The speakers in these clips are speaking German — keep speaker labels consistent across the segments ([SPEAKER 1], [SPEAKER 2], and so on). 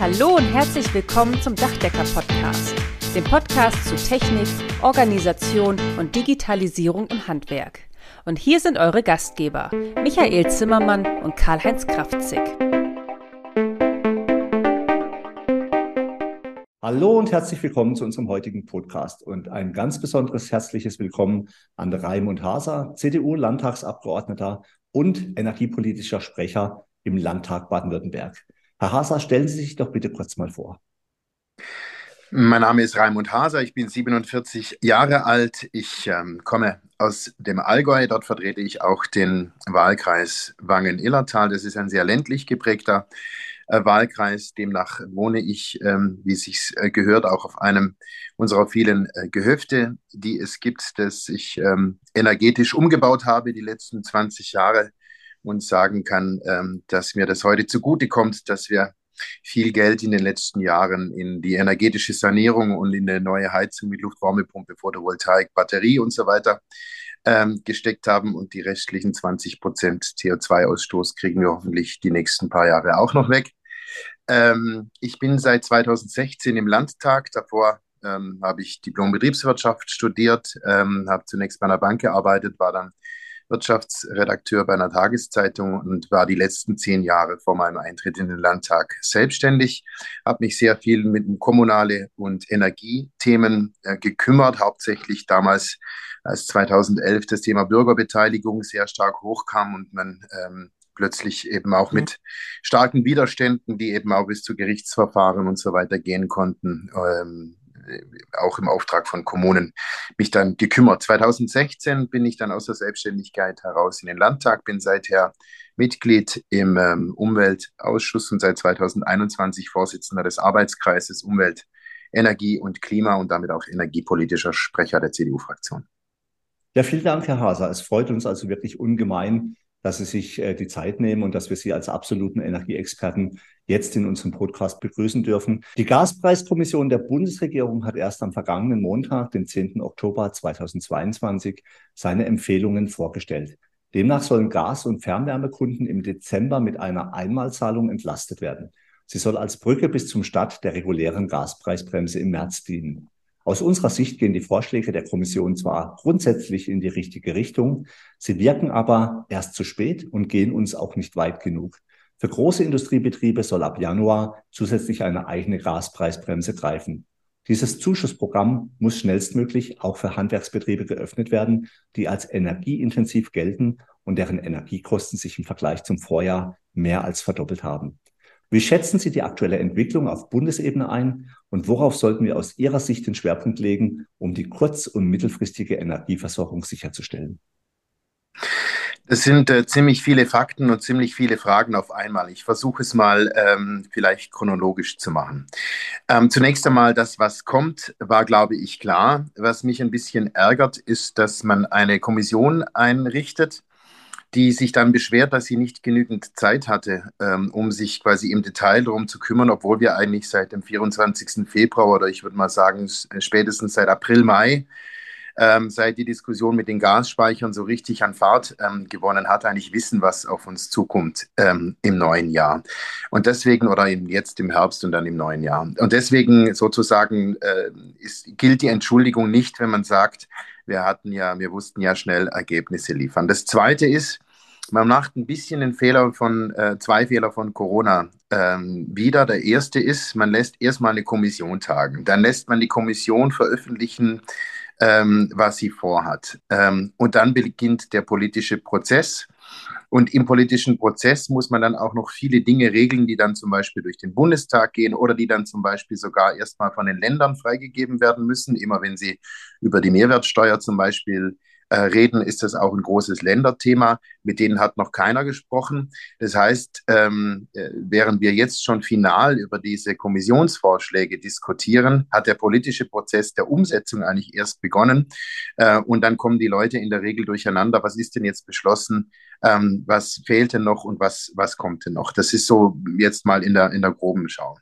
[SPEAKER 1] Hallo und herzlich willkommen zum Dachdecker-Podcast, dem Podcast zu Technik, Organisation und Digitalisierung im Handwerk. Und hier sind eure Gastgeber, Michael Zimmermann und Karl-Heinz Kraftzig.
[SPEAKER 2] Hallo und herzlich willkommen zu unserem heutigen Podcast und ein ganz besonderes herzliches Willkommen an Raimund Haser, CDU-Landtagsabgeordneter und energiepolitischer Sprecher im Landtag Baden-Württemberg. Herr Haser, stellen Sie sich doch bitte kurz mal vor.
[SPEAKER 3] Mein Name ist Raimund Haser, ich bin 47 Jahre alt. Ich ähm, komme aus dem Allgäu. Dort vertrete ich auch den Wahlkreis Wangen-Illertal. Das ist ein sehr ländlich geprägter äh, Wahlkreis. Demnach wohne ich, ähm, wie es sich äh, gehört, auch auf einem unserer vielen äh, Gehöfte, die es gibt, das ich ähm, energetisch umgebaut habe die letzten 20 Jahre und sagen kann, ähm, dass mir das heute zugutekommt, dass wir viel Geld in den letzten Jahren in die energetische Sanierung und in eine neue Heizung mit Luftwärmepumpe, Photovoltaik, Batterie und so weiter ähm, gesteckt haben. Und die restlichen 20 Prozent CO2-Ausstoß kriegen wir hoffentlich die nächsten paar Jahre auch noch weg. Ähm, ich bin seit 2016 im Landtag. Davor ähm, habe ich Diplom-Betriebswirtschaft studiert, ähm, habe zunächst bei einer Bank gearbeitet, war dann Wirtschaftsredakteur bei einer Tageszeitung und war die letzten zehn Jahre vor meinem Eintritt in den Landtag selbstständig, habe mich sehr viel mit kommunale und Energiethemen äh, gekümmert, hauptsächlich damals, als 2011 das Thema Bürgerbeteiligung sehr stark hochkam und man ähm, plötzlich eben auch mit starken Widerständen, die eben auch bis zu Gerichtsverfahren und so weiter gehen konnten, ähm, auch im Auftrag von Kommunen mich dann gekümmert. 2016 bin ich dann aus der Selbstständigkeit heraus in den Landtag, bin seither Mitglied im ähm, Umweltausschuss und seit 2021 Vorsitzender des Arbeitskreises Umwelt, Energie und Klima und damit auch energiepolitischer Sprecher der CDU-Fraktion.
[SPEAKER 2] Ja, vielen Dank, Herr Haser. Es freut uns also wirklich ungemein, dass Sie sich äh, die Zeit nehmen und dass wir Sie als absoluten Energieexperten jetzt in unserem Podcast begrüßen dürfen. Die Gaspreiskommission der Bundesregierung hat erst am vergangenen Montag, den 10. Oktober 2022, seine Empfehlungen vorgestellt. Demnach sollen Gas- und Fernwärmekunden im Dezember mit einer Einmalzahlung entlastet werden. Sie soll als Brücke bis zum Start der regulären Gaspreisbremse im März dienen. Aus unserer Sicht gehen die Vorschläge der Kommission zwar grundsätzlich in die richtige Richtung, sie wirken aber erst zu spät und gehen uns auch nicht weit genug. Für große Industriebetriebe soll ab Januar zusätzlich eine eigene Gaspreisbremse greifen. Dieses Zuschussprogramm muss schnellstmöglich auch für Handwerksbetriebe geöffnet werden, die als energieintensiv gelten und deren Energiekosten sich im Vergleich zum Vorjahr mehr als verdoppelt haben. Wie schätzen Sie die aktuelle Entwicklung auf Bundesebene ein und worauf sollten wir aus Ihrer Sicht den Schwerpunkt legen, um die kurz- und mittelfristige Energieversorgung sicherzustellen?
[SPEAKER 3] Es sind äh, ziemlich viele Fakten und ziemlich viele Fragen auf einmal. Ich versuche es mal ähm, vielleicht chronologisch zu machen. Ähm, zunächst einmal, das, was kommt, war, glaube ich, klar. Was mich ein bisschen ärgert, ist, dass man eine Kommission einrichtet, die sich dann beschwert, dass sie nicht genügend Zeit hatte, ähm, um sich quasi im Detail darum zu kümmern, obwohl wir eigentlich seit dem 24. Februar oder ich würde mal sagen spätestens seit April, Mai, ähm, seit die Diskussion mit den Gasspeichern so richtig an Fahrt ähm, gewonnen hat, eigentlich wissen, was auf uns zukommt ähm, im neuen Jahr. Und deswegen, oder eben jetzt im Herbst und dann im neuen Jahr. Und deswegen sozusagen äh, ist, gilt die Entschuldigung nicht, wenn man sagt, wir hatten ja, wir wussten ja schnell Ergebnisse liefern. Das zweite ist, man macht ein bisschen den Fehler von, äh, zwei Fehler von Corona ähm, wieder. Der erste ist, man lässt erstmal eine Kommission tagen. Dann lässt man die Kommission veröffentlichen, ähm, was sie vorhat. Ähm, und dann beginnt der politische Prozess. Und im politischen Prozess muss man dann auch noch viele Dinge regeln, die dann zum Beispiel durch den Bundestag gehen oder die dann zum Beispiel sogar erstmal von den Ländern freigegeben werden müssen. Immer wenn sie über die Mehrwertsteuer zum Beispiel reden, ist das auch ein großes Länderthema. Mit denen hat noch keiner gesprochen. Das heißt, ähm, äh, während wir jetzt schon final über diese Kommissionsvorschläge diskutieren, hat der politische Prozess der Umsetzung eigentlich erst begonnen. Äh, und dann kommen die Leute in der Regel durcheinander. Was ist denn jetzt beschlossen? Ähm, was fehlt denn noch und was, was kommt denn noch? Das ist so jetzt mal in der, in der groben Schau.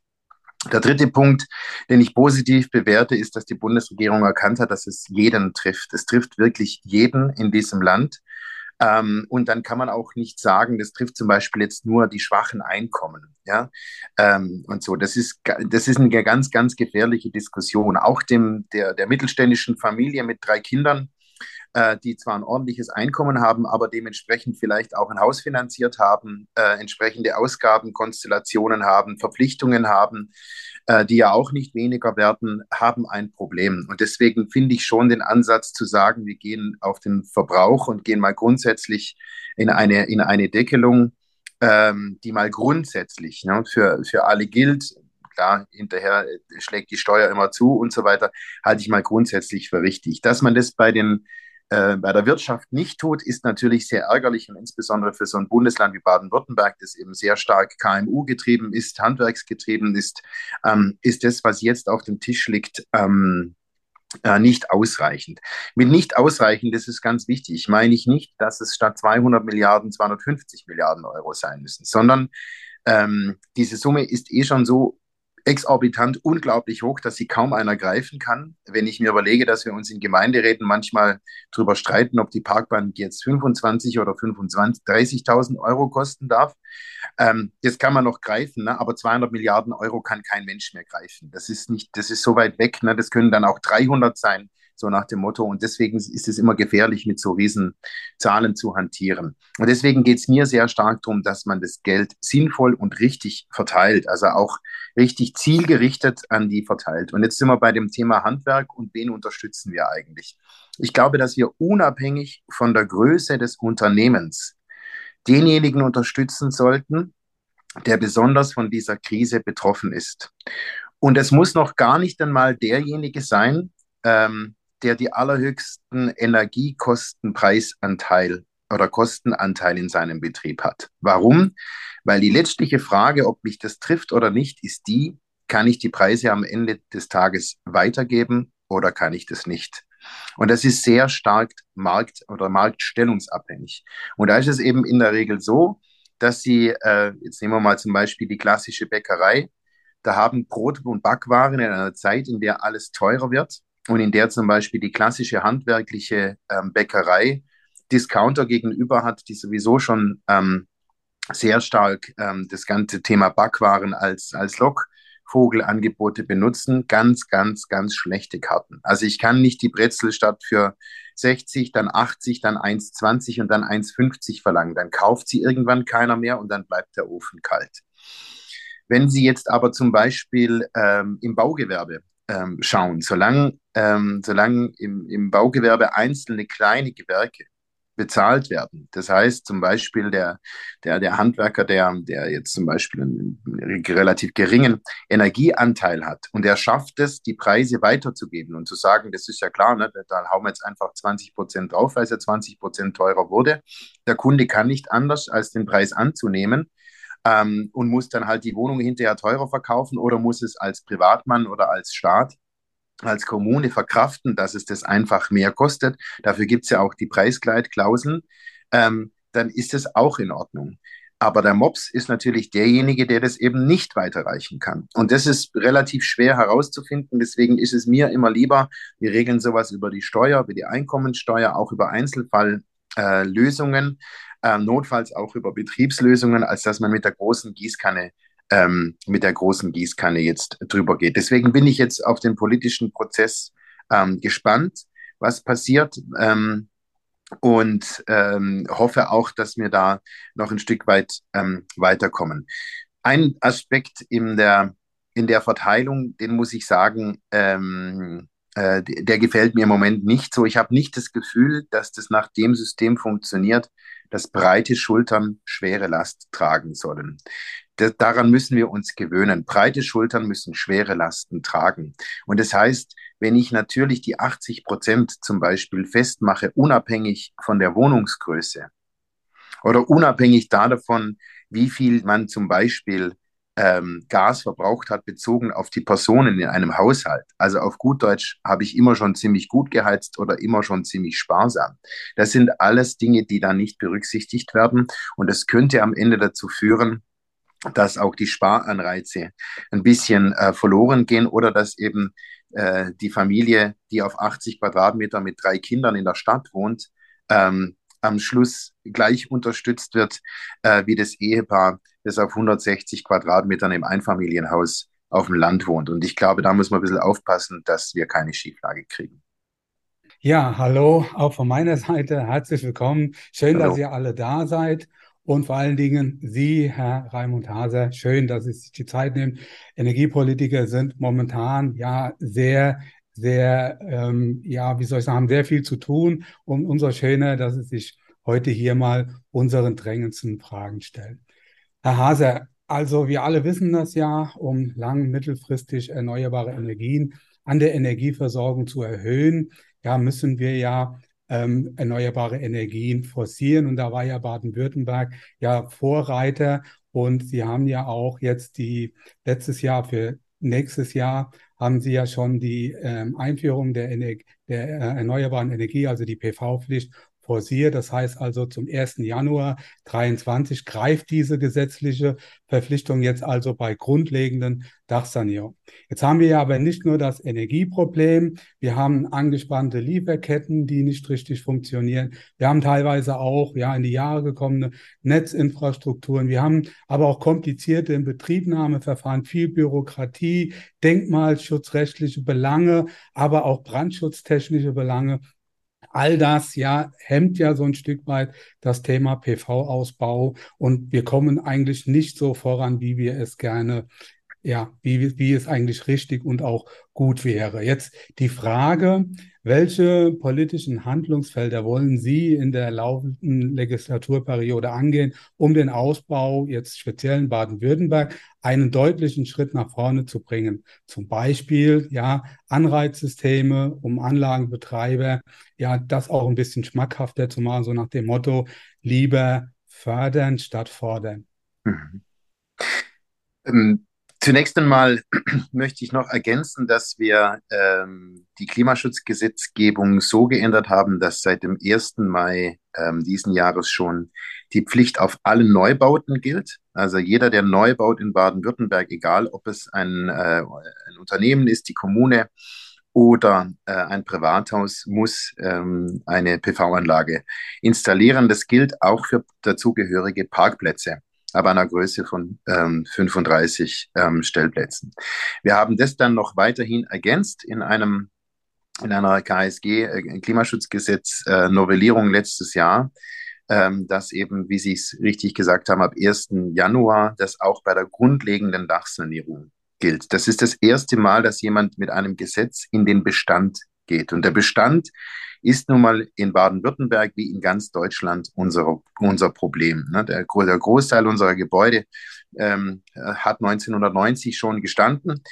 [SPEAKER 3] Der dritte Punkt, den ich positiv bewerte, ist, dass die Bundesregierung erkannt hat, dass es jeden trifft. Es trifft wirklich jeden in diesem Land. Ähm, und dann kann man auch nicht sagen, das trifft zum Beispiel jetzt nur die schwachen Einkommen. Ja, ähm, und so. Das ist, das ist eine ganz, ganz gefährliche Diskussion. Auch dem, der, der mittelständischen Familie mit drei Kindern, äh, die zwar ein ordentliches Einkommen haben, aber dementsprechend vielleicht auch ein Haus finanziert haben, äh, entsprechende Ausgabenkonstellationen haben, Verpflichtungen haben, äh, die ja auch nicht weniger werden, haben ein Problem. Und deswegen finde ich schon den Ansatz zu sagen, wir gehen auf den Verbrauch und gehen mal grundsätzlich in eine, in eine Deckelung, ähm, die mal grundsätzlich ne, für, für alle gilt. Klar, hinterher schlägt die Steuer immer zu und so weiter, halte ich mal grundsätzlich für richtig. Dass man das bei den äh, bei der Wirtschaft nicht tut, ist natürlich sehr ärgerlich und insbesondere für so ein Bundesland wie Baden-Württemberg, das eben sehr stark KMU getrieben ist, handwerksgetrieben ist, ähm, ist das, was jetzt auf dem Tisch liegt, ähm, äh, nicht ausreichend. Mit nicht ausreichend, das ist ganz wichtig, meine ich nicht, dass es statt 200 Milliarden 250 Milliarden Euro sein müssen, sondern ähm, diese Summe ist eh schon so exorbitant unglaublich hoch, dass sie kaum einer greifen kann. Wenn ich mir überlege, dass wir uns in Gemeinderäten manchmal darüber streiten, ob die Parkbahn jetzt 25 oder 25, 30.000 Euro kosten darf. Ähm, das kann man noch greifen, ne? aber 200 Milliarden Euro kann kein Mensch mehr greifen. Das ist nicht, das ist so weit weg. Ne? Das können dann auch 300 sein so nach dem Motto. Und deswegen ist es immer gefährlich, mit so riesen Zahlen zu hantieren. Und deswegen geht es mir sehr stark darum, dass man das Geld sinnvoll und richtig verteilt, also auch richtig zielgerichtet an die verteilt. Und jetzt sind wir bei dem Thema Handwerk und wen unterstützen wir eigentlich? Ich glaube, dass wir unabhängig von der Größe des Unternehmens denjenigen unterstützen sollten, der besonders von dieser Krise betroffen ist. Und es muss noch gar nicht einmal derjenige sein, ähm, der die allerhöchsten Energiekostenpreisanteil oder Kostenanteil in seinem Betrieb hat. Warum? Weil die letztliche Frage, ob mich das trifft oder nicht, ist die, kann ich die Preise am Ende des Tages weitergeben oder kann ich das nicht? Und das ist sehr stark markt- oder marktstellungsabhängig. Und da ist es eben in der Regel so, dass Sie, äh, jetzt nehmen wir mal zum Beispiel die klassische Bäckerei, da haben Brot und Backwaren in einer Zeit, in der alles teurer wird, und in der zum Beispiel die klassische handwerkliche ähm, Bäckerei Discounter gegenüber hat, die sowieso schon ähm, sehr stark ähm, das ganze Thema Backwaren als, als Lockvogelangebote benutzen, ganz, ganz, ganz schlechte Karten. Also ich kann nicht die Brezel statt für 60, dann 80, dann 1,20 und dann 1,50 verlangen. Dann kauft sie irgendwann keiner mehr und dann bleibt der Ofen kalt. Wenn Sie jetzt aber zum Beispiel ähm, im Baugewerbe ähm, schauen. Solange, ähm, solange im, im Baugewerbe einzelne kleine Gewerke bezahlt werden. Das heißt zum Beispiel der, der, der Handwerker, der, der jetzt zum Beispiel einen, einen relativ geringen Energieanteil hat und er schafft es, die Preise weiterzugeben und zu sagen, das ist ja klar, ne, da hauen wir jetzt einfach 20 Prozent drauf, weil es ja 20 Prozent teurer wurde. Der Kunde kann nicht anders, als den Preis anzunehmen ähm, und muss dann halt die Wohnung hinterher teurer verkaufen oder muss es als Privatmann oder als Staat als Kommune verkraften, dass es das einfach mehr kostet. Dafür gibt es ja auch die Preisgleitklauseln. Ähm, dann ist es auch in Ordnung. Aber der Mops ist natürlich derjenige, der das eben nicht weiterreichen kann. Und das ist relativ schwer herauszufinden. Deswegen ist es mir immer lieber, wir regeln sowas über die Steuer, über die Einkommensteuer, auch über Einzelfalllösungen, äh, notfalls auch über Betriebslösungen, als dass man mit der großen Gießkanne ähm, mit der großen Gießkanne jetzt drüber geht. Deswegen bin ich jetzt auf den politischen Prozess ähm, gespannt, was passiert. Ähm, und ähm, hoffe auch, dass wir da noch ein Stück weit ähm, weiterkommen. Ein Aspekt in der, in der Verteilung, den muss ich sagen, ähm, äh, der gefällt mir im Moment nicht so. Ich habe nicht das Gefühl, dass das nach dem System funktioniert, dass breite Schultern schwere Last tragen sollen. Das, daran müssen wir uns gewöhnen. Breite Schultern müssen schwere Lasten tragen. Und das heißt, wenn ich natürlich die 80 Prozent zum Beispiel festmache, unabhängig von der Wohnungsgröße oder unabhängig davon, wie viel man zum Beispiel ähm, Gas verbraucht hat, bezogen auf die Personen in einem Haushalt. Also auf gut Deutsch habe ich immer schon ziemlich gut geheizt oder immer schon ziemlich sparsam. Das sind alles Dinge, die da nicht berücksichtigt werden. Und es könnte am Ende dazu führen, dass auch die Sparanreize ein bisschen äh, verloren gehen oder dass eben äh, die Familie, die auf 80 Quadratmeter mit drei Kindern in der Stadt wohnt, ähm, am Schluss gleich unterstützt wird äh, wie das Ehepaar, das auf 160 Quadratmetern im Einfamilienhaus auf dem Land wohnt. Und ich glaube, da muss man ein bisschen aufpassen, dass wir keine Schieflage kriegen.
[SPEAKER 4] Ja, hallo, auch von meiner Seite herzlich willkommen. Schön, hallo. dass ihr alle da seid. Und vor allen Dingen Sie, Herr Raimund Haser, schön, dass Sie sich die Zeit nehmen. Energiepolitiker sind momentan ja sehr, sehr, ähm, ja, wie soll ich sagen, sehr viel zu tun. Und umso schöner, dass Sie sich heute hier mal unseren drängendsten Fragen stellen. Herr Haser, also wir alle wissen das ja, um lang mittelfristig erneuerbare Energien an der Energieversorgung zu erhöhen, ja, müssen wir ja ähm, erneuerbare Energien forcieren. Und da war ja Baden-Württemberg ja Vorreiter. Und Sie haben ja auch jetzt die letztes Jahr für nächstes Jahr haben Sie ja schon die ähm, Einführung der, Ener der äh, erneuerbaren Energie, also die PV-Pflicht forciert. Das heißt also zum 1. Januar 23 greift diese gesetzliche Verpflichtung jetzt also bei grundlegenden Dachsanierung. Jetzt haben wir ja aber nicht nur das Energieproblem, wir haben angespannte Lieferketten, die nicht richtig funktionieren. Wir haben teilweise auch ja in die Jahre gekommene Netzinfrastrukturen. Wir haben aber auch komplizierte Inbetriebnahmeverfahren, viel Bürokratie, denkmalschutzrechtliche Belange, aber auch brandschutztechnische Belange all das ja hemmt ja so ein Stück weit das Thema PV-Ausbau und wir kommen eigentlich nicht so voran, wie wir es gerne ja, wie, wie es eigentlich richtig und auch gut wäre. Jetzt die Frage, welche politischen Handlungsfelder wollen Sie in der laufenden Legislaturperiode angehen, um den Ausbau jetzt speziell in Baden-Württemberg einen deutlichen Schritt nach vorne zu bringen? Zum Beispiel, ja, Anreizsysteme, um Anlagenbetreiber, ja, das auch ein bisschen schmackhafter zu machen, so nach dem Motto, lieber fördern statt fordern. Mhm.
[SPEAKER 3] Ähm Zunächst einmal möchte ich noch ergänzen, dass wir ähm, die Klimaschutzgesetzgebung so geändert haben, dass seit dem 1. Mai ähm, diesen Jahres schon die Pflicht auf alle Neubauten gilt. Also jeder, der neu baut in Baden-Württemberg, egal ob es ein, äh, ein, Unternehmen ist, die Kommune oder äh, ein Privathaus, muss ähm, eine PV-Anlage installieren. Das gilt auch für dazugehörige Parkplätze aber einer Größe von ähm, 35 ähm, Stellplätzen. Wir haben das dann noch weiterhin ergänzt in einem in einer KSG äh, Klimaschutzgesetz äh, Novellierung letztes Jahr, ähm, dass eben, wie Sie es richtig gesagt haben, ab 1. Januar das auch bei der grundlegenden Dachsanierung gilt. Das ist das erste Mal, dass jemand mit einem Gesetz in den Bestand geht. Und der Bestand ist nun mal in Baden-Württemberg wie in ganz Deutschland unser, unser Problem. Ne? Der, der, Großteil unserer Gebäude ähm, hat 1990 schon gestanden.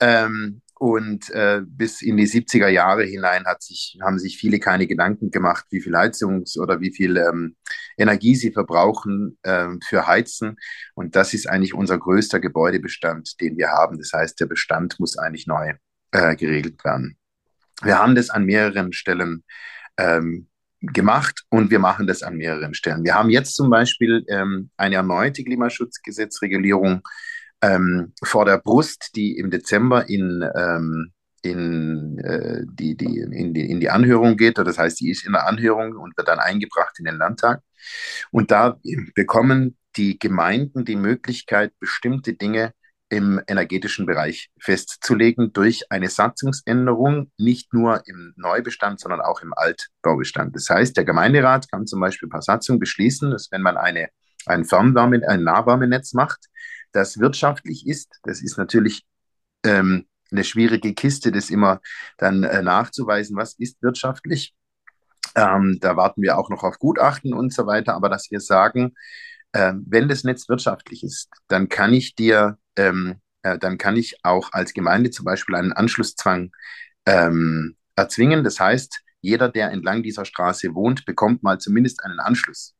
[SPEAKER 3] Ähm, und äh, bis in die 70er Jahre hinein hat sich, haben sich viele keine Gedanken gemacht, wie viel Heizungs- oder wie viel ähm, Energie sie verbrauchen ähm, für Heizen. Und das ist eigentlich unser größter Gebäudebestand, den wir haben. Das heißt, der Bestand muss eigentlich neu äh, geregelt werden. Wir haben das an mehreren Stellen ähm, gemacht und wir machen das an mehreren Stellen. Wir haben jetzt zum Beispiel ähm, eine erneute Klimaschutzgesetzregulierung ähm, vor der Brust, die im Dezember in, ähm, in, äh, die, die, in, die, in die Anhörung geht. Das heißt, die ist in der Anhörung und wird dann eingebracht in den Landtag. Und da bekommen die Gemeinden die Möglichkeit, bestimmte Dinge im energetischen Bereich festzulegen durch eine Satzungsänderung, nicht nur im Neubestand, sondern auch im Altbaubestand. Das heißt, der Gemeinderat kann zum Beispiel per Satzung beschließen, dass wenn man eine, ein Fernwärme, ein Nahwärmenetz macht, das wirtschaftlich ist, das ist natürlich ähm, eine schwierige Kiste, das immer dann äh, nachzuweisen, was ist wirtschaftlich. Ähm, da warten wir auch noch auf Gutachten und so weiter, aber dass wir sagen, äh, wenn das Netz wirtschaftlich ist, dann kann ich dir ähm, äh, dann kann ich auch als Gemeinde zum Beispiel einen Anschlusszwang ähm, erzwingen. Das heißt, jeder, der entlang dieser Straße wohnt, bekommt mal zumindest einen Anschluss.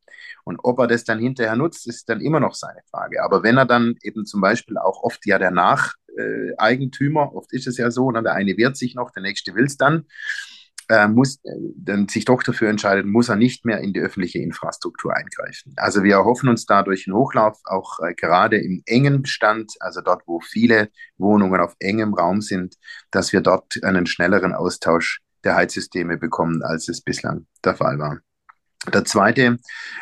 [SPEAKER 3] Und ob er das dann hinterher nutzt, ist dann immer noch seine Frage. Aber wenn er dann eben zum Beispiel auch oft ja der Nacheigentümer, oft ist es ja so, ne, der eine wehrt sich noch, der nächste will es dann, äh, muss äh, sich doch dafür entscheiden, muss er nicht mehr in die öffentliche Infrastruktur eingreifen. Also wir erhoffen uns dadurch einen Hochlauf, auch äh, gerade im engen Bestand, also dort, wo viele Wohnungen auf engem Raum sind, dass wir dort einen schnelleren Austausch der Heizsysteme bekommen, als es bislang der Fall war. Der zweite,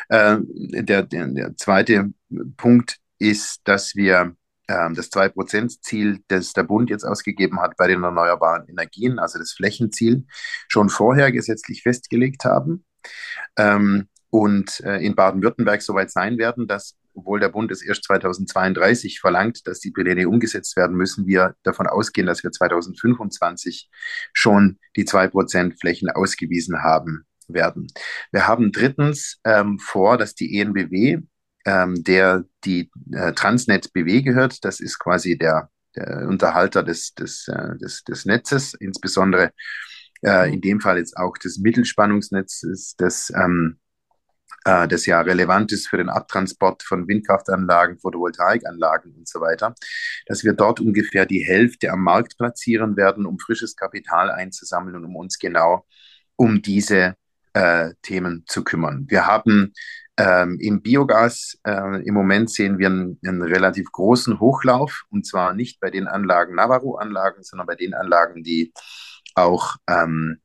[SPEAKER 3] äh, der, der, der zweite Punkt ist, dass wir ähm, das 2%-Ziel, das der Bund jetzt ausgegeben hat bei den erneuerbaren Energien, also das Flächenziel, schon vorher gesetzlich festgelegt haben. Ähm, und äh, in Baden-Württemberg soweit sein werden, dass, obwohl der Bund es erst 2032 verlangt, dass die Pläne umgesetzt werden, müssen wir davon ausgehen, dass wir 2025 schon die 2% Flächen ausgewiesen haben werden. Wir haben drittens ähm, vor, dass die ENBW ähm, der die äh, Transnet BW gehört. Das ist quasi der, der Unterhalter des, des, äh, des, des Netzes, insbesondere äh, in dem Fall jetzt auch des Mittelspannungsnetzes, das, ähm, äh, das ja relevant ist für den Abtransport von Windkraftanlagen, Photovoltaikanlagen und so weiter, dass wir dort ungefähr die Hälfte am Markt platzieren werden, um frisches Kapital einzusammeln und um uns genau um diese äh, Themen zu kümmern. Wir haben ähm, Im Biogas äh, im Moment sehen wir einen, einen, relativ großen Hochlauf und zwar nicht bei den Anlagen, Navarro-Anlagen, sondern bei den Anlagen, die auch ähm,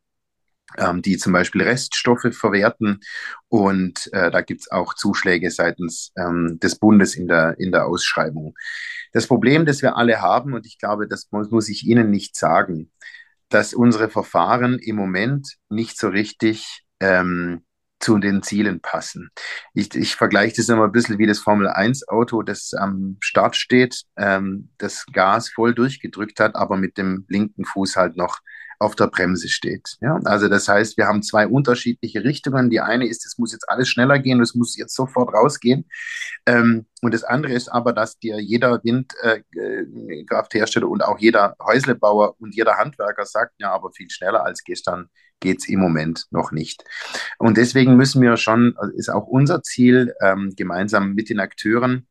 [SPEAKER 3] ähm, die zum Beispiel Reststoffe verwerten. Und äh, da gibt es auch Zuschläge seitens ähm, des Bundes in der, in der Ausschreibung. Das Problem, das wir alle haben, und ich glaube, das muss, muss ich Ihnen nicht sagen, dass unsere Verfahren im Moment nicht so richtig ähm, zu den Zielen passen. Ich, ich vergleiche das immer ein bisschen wie das Formel-1-Auto, das am Start steht, ähm, das Gas voll durchgedrückt hat, aber mit dem linken Fuß halt noch auf der Bremse steht. Ja? Also das heißt, wir haben zwei unterschiedliche Richtungen. Die eine ist, es muss jetzt alles schneller gehen, es muss jetzt sofort rausgehen. Ähm, und das andere ist aber, dass dir jeder Windkrafthersteller äh, und auch jeder Häuslebauer und jeder Handwerker sagt, ja, aber viel schneller als gestern geht es im Moment noch nicht. Und deswegen müssen wir schon, ist auch unser Ziel, ähm, gemeinsam mit den Akteuren,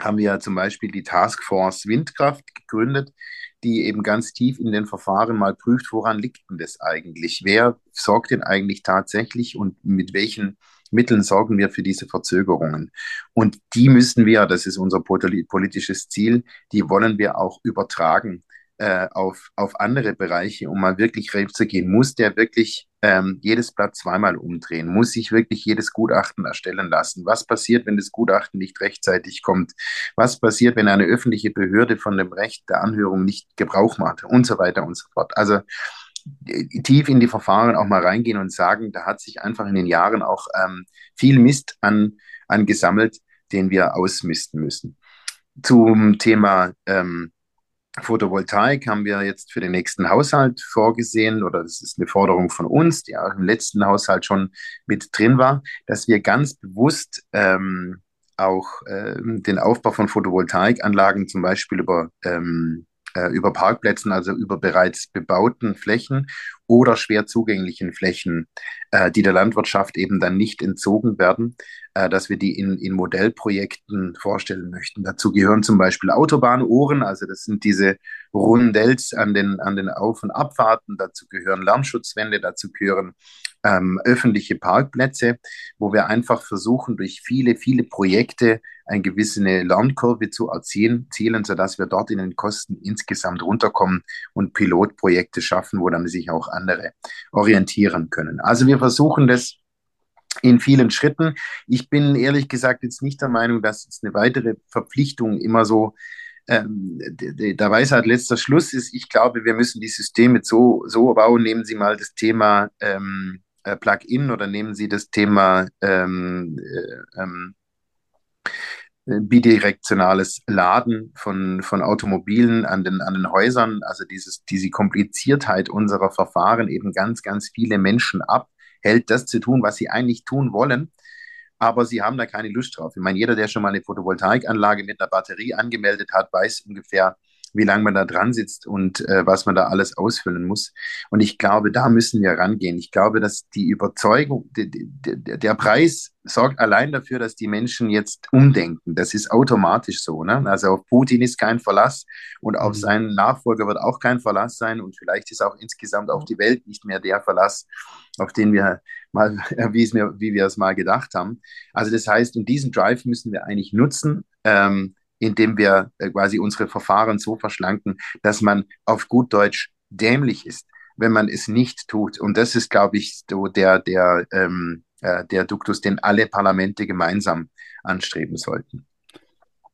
[SPEAKER 3] haben wir zum Beispiel die Taskforce Windkraft gegründet, die eben ganz tief in den Verfahren mal prüft, woran liegt denn das eigentlich? Wer sorgt denn eigentlich tatsächlich und mit welchen Mitteln sorgen wir für diese Verzögerungen? Und die müssen wir, das ist unser politisches Ziel, die wollen wir auch übertragen äh, auf, auf andere Bereiche, um mal wirklich zu gehen. Muss der wirklich ähm, jedes Blatt zweimal umdrehen? Muss sich wirklich jedes Gutachten erstellen lassen? Was passiert, wenn das Gutachten nicht rechtzeitig kommt? Was passiert, wenn eine öffentliche Behörde von dem Recht der Anhörung nicht Gebrauch macht? Und so weiter und so fort. Also äh, tief in die Verfahren auch mal reingehen und sagen, da hat sich einfach in den Jahren auch ähm, viel Mist an, angesammelt, den wir ausmisten müssen. Zum Thema ähm, Photovoltaik haben wir jetzt für den nächsten Haushalt vorgesehen, oder das ist eine Forderung von uns, die auch im letzten Haushalt schon mit drin war, dass wir ganz bewusst ähm, auch ähm, den Aufbau von Photovoltaikanlagen zum Beispiel über ähm, äh, über Parkplätzen, also über bereits bebauten Flächen oder schwer zugänglichen Flächen, äh, die der Landwirtschaft eben dann nicht entzogen werden, äh, dass wir die in, in Modellprojekten vorstellen möchten. Dazu gehören zum Beispiel Autobahnohren, also das sind diese Rundells an den, an den Auf- und Abfahrten, dazu gehören Lärmschutzwände, dazu gehören ähm, öffentliche Parkplätze, wo wir einfach versuchen, durch viele, viele Projekte eine gewisse Lernkurve zu erzielen, zielen, sodass wir dort in den Kosten insgesamt runterkommen und Pilotprojekte schaffen, wo dann sich auch andere orientieren können. Also wir versuchen das in vielen Schritten. Ich bin ehrlich gesagt jetzt nicht der Meinung, dass jetzt eine weitere Verpflichtung immer so ähm, der Weisheit letzter Schluss ist. Ich glaube, wir müssen die Systeme so, so bauen. Nehmen Sie mal das Thema ähm, äh, Plug-in oder nehmen Sie das Thema ähm, äh, ähm, bidirektionales Laden von, von Automobilen an den, an den Häusern, also dieses, diese Kompliziertheit unserer Verfahren eben ganz, ganz viele Menschen ab, hält das zu tun, was sie eigentlich tun wollen, aber sie haben da keine Lust drauf. Ich meine, jeder, der schon mal eine Photovoltaikanlage mit einer Batterie angemeldet hat, weiß ungefähr, wie lange man da dran sitzt und äh, was man da alles ausfüllen muss. Und ich glaube, da müssen wir rangehen. Ich glaube, dass die Überzeugung, de, de, der Preis sorgt allein dafür, dass die Menschen jetzt umdenken. Das ist automatisch so. Ne? Also auf Putin ist kein Verlass und auf mhm. seinen Nachfolger wird auch kein Verlass sein und vielleicht ist auch insgesamt auf die Welt nicht mehr der Verlass, auf den wir mal, wie, es mir, wie wir es mal gedacht haben. Also das heißt, und diesen Drive müssen wir eigentlich nutzen. Ähm, indem wir äh, quasi unsere Verfahren so verschlanken, dass man auf gut Deutsch dämlich ist, wenn man es nicht tut. Und das ist, glaube ich, so der, der, ähm, äh, der Duktus, den alle Parlamente gemeinsam anstreben sollten.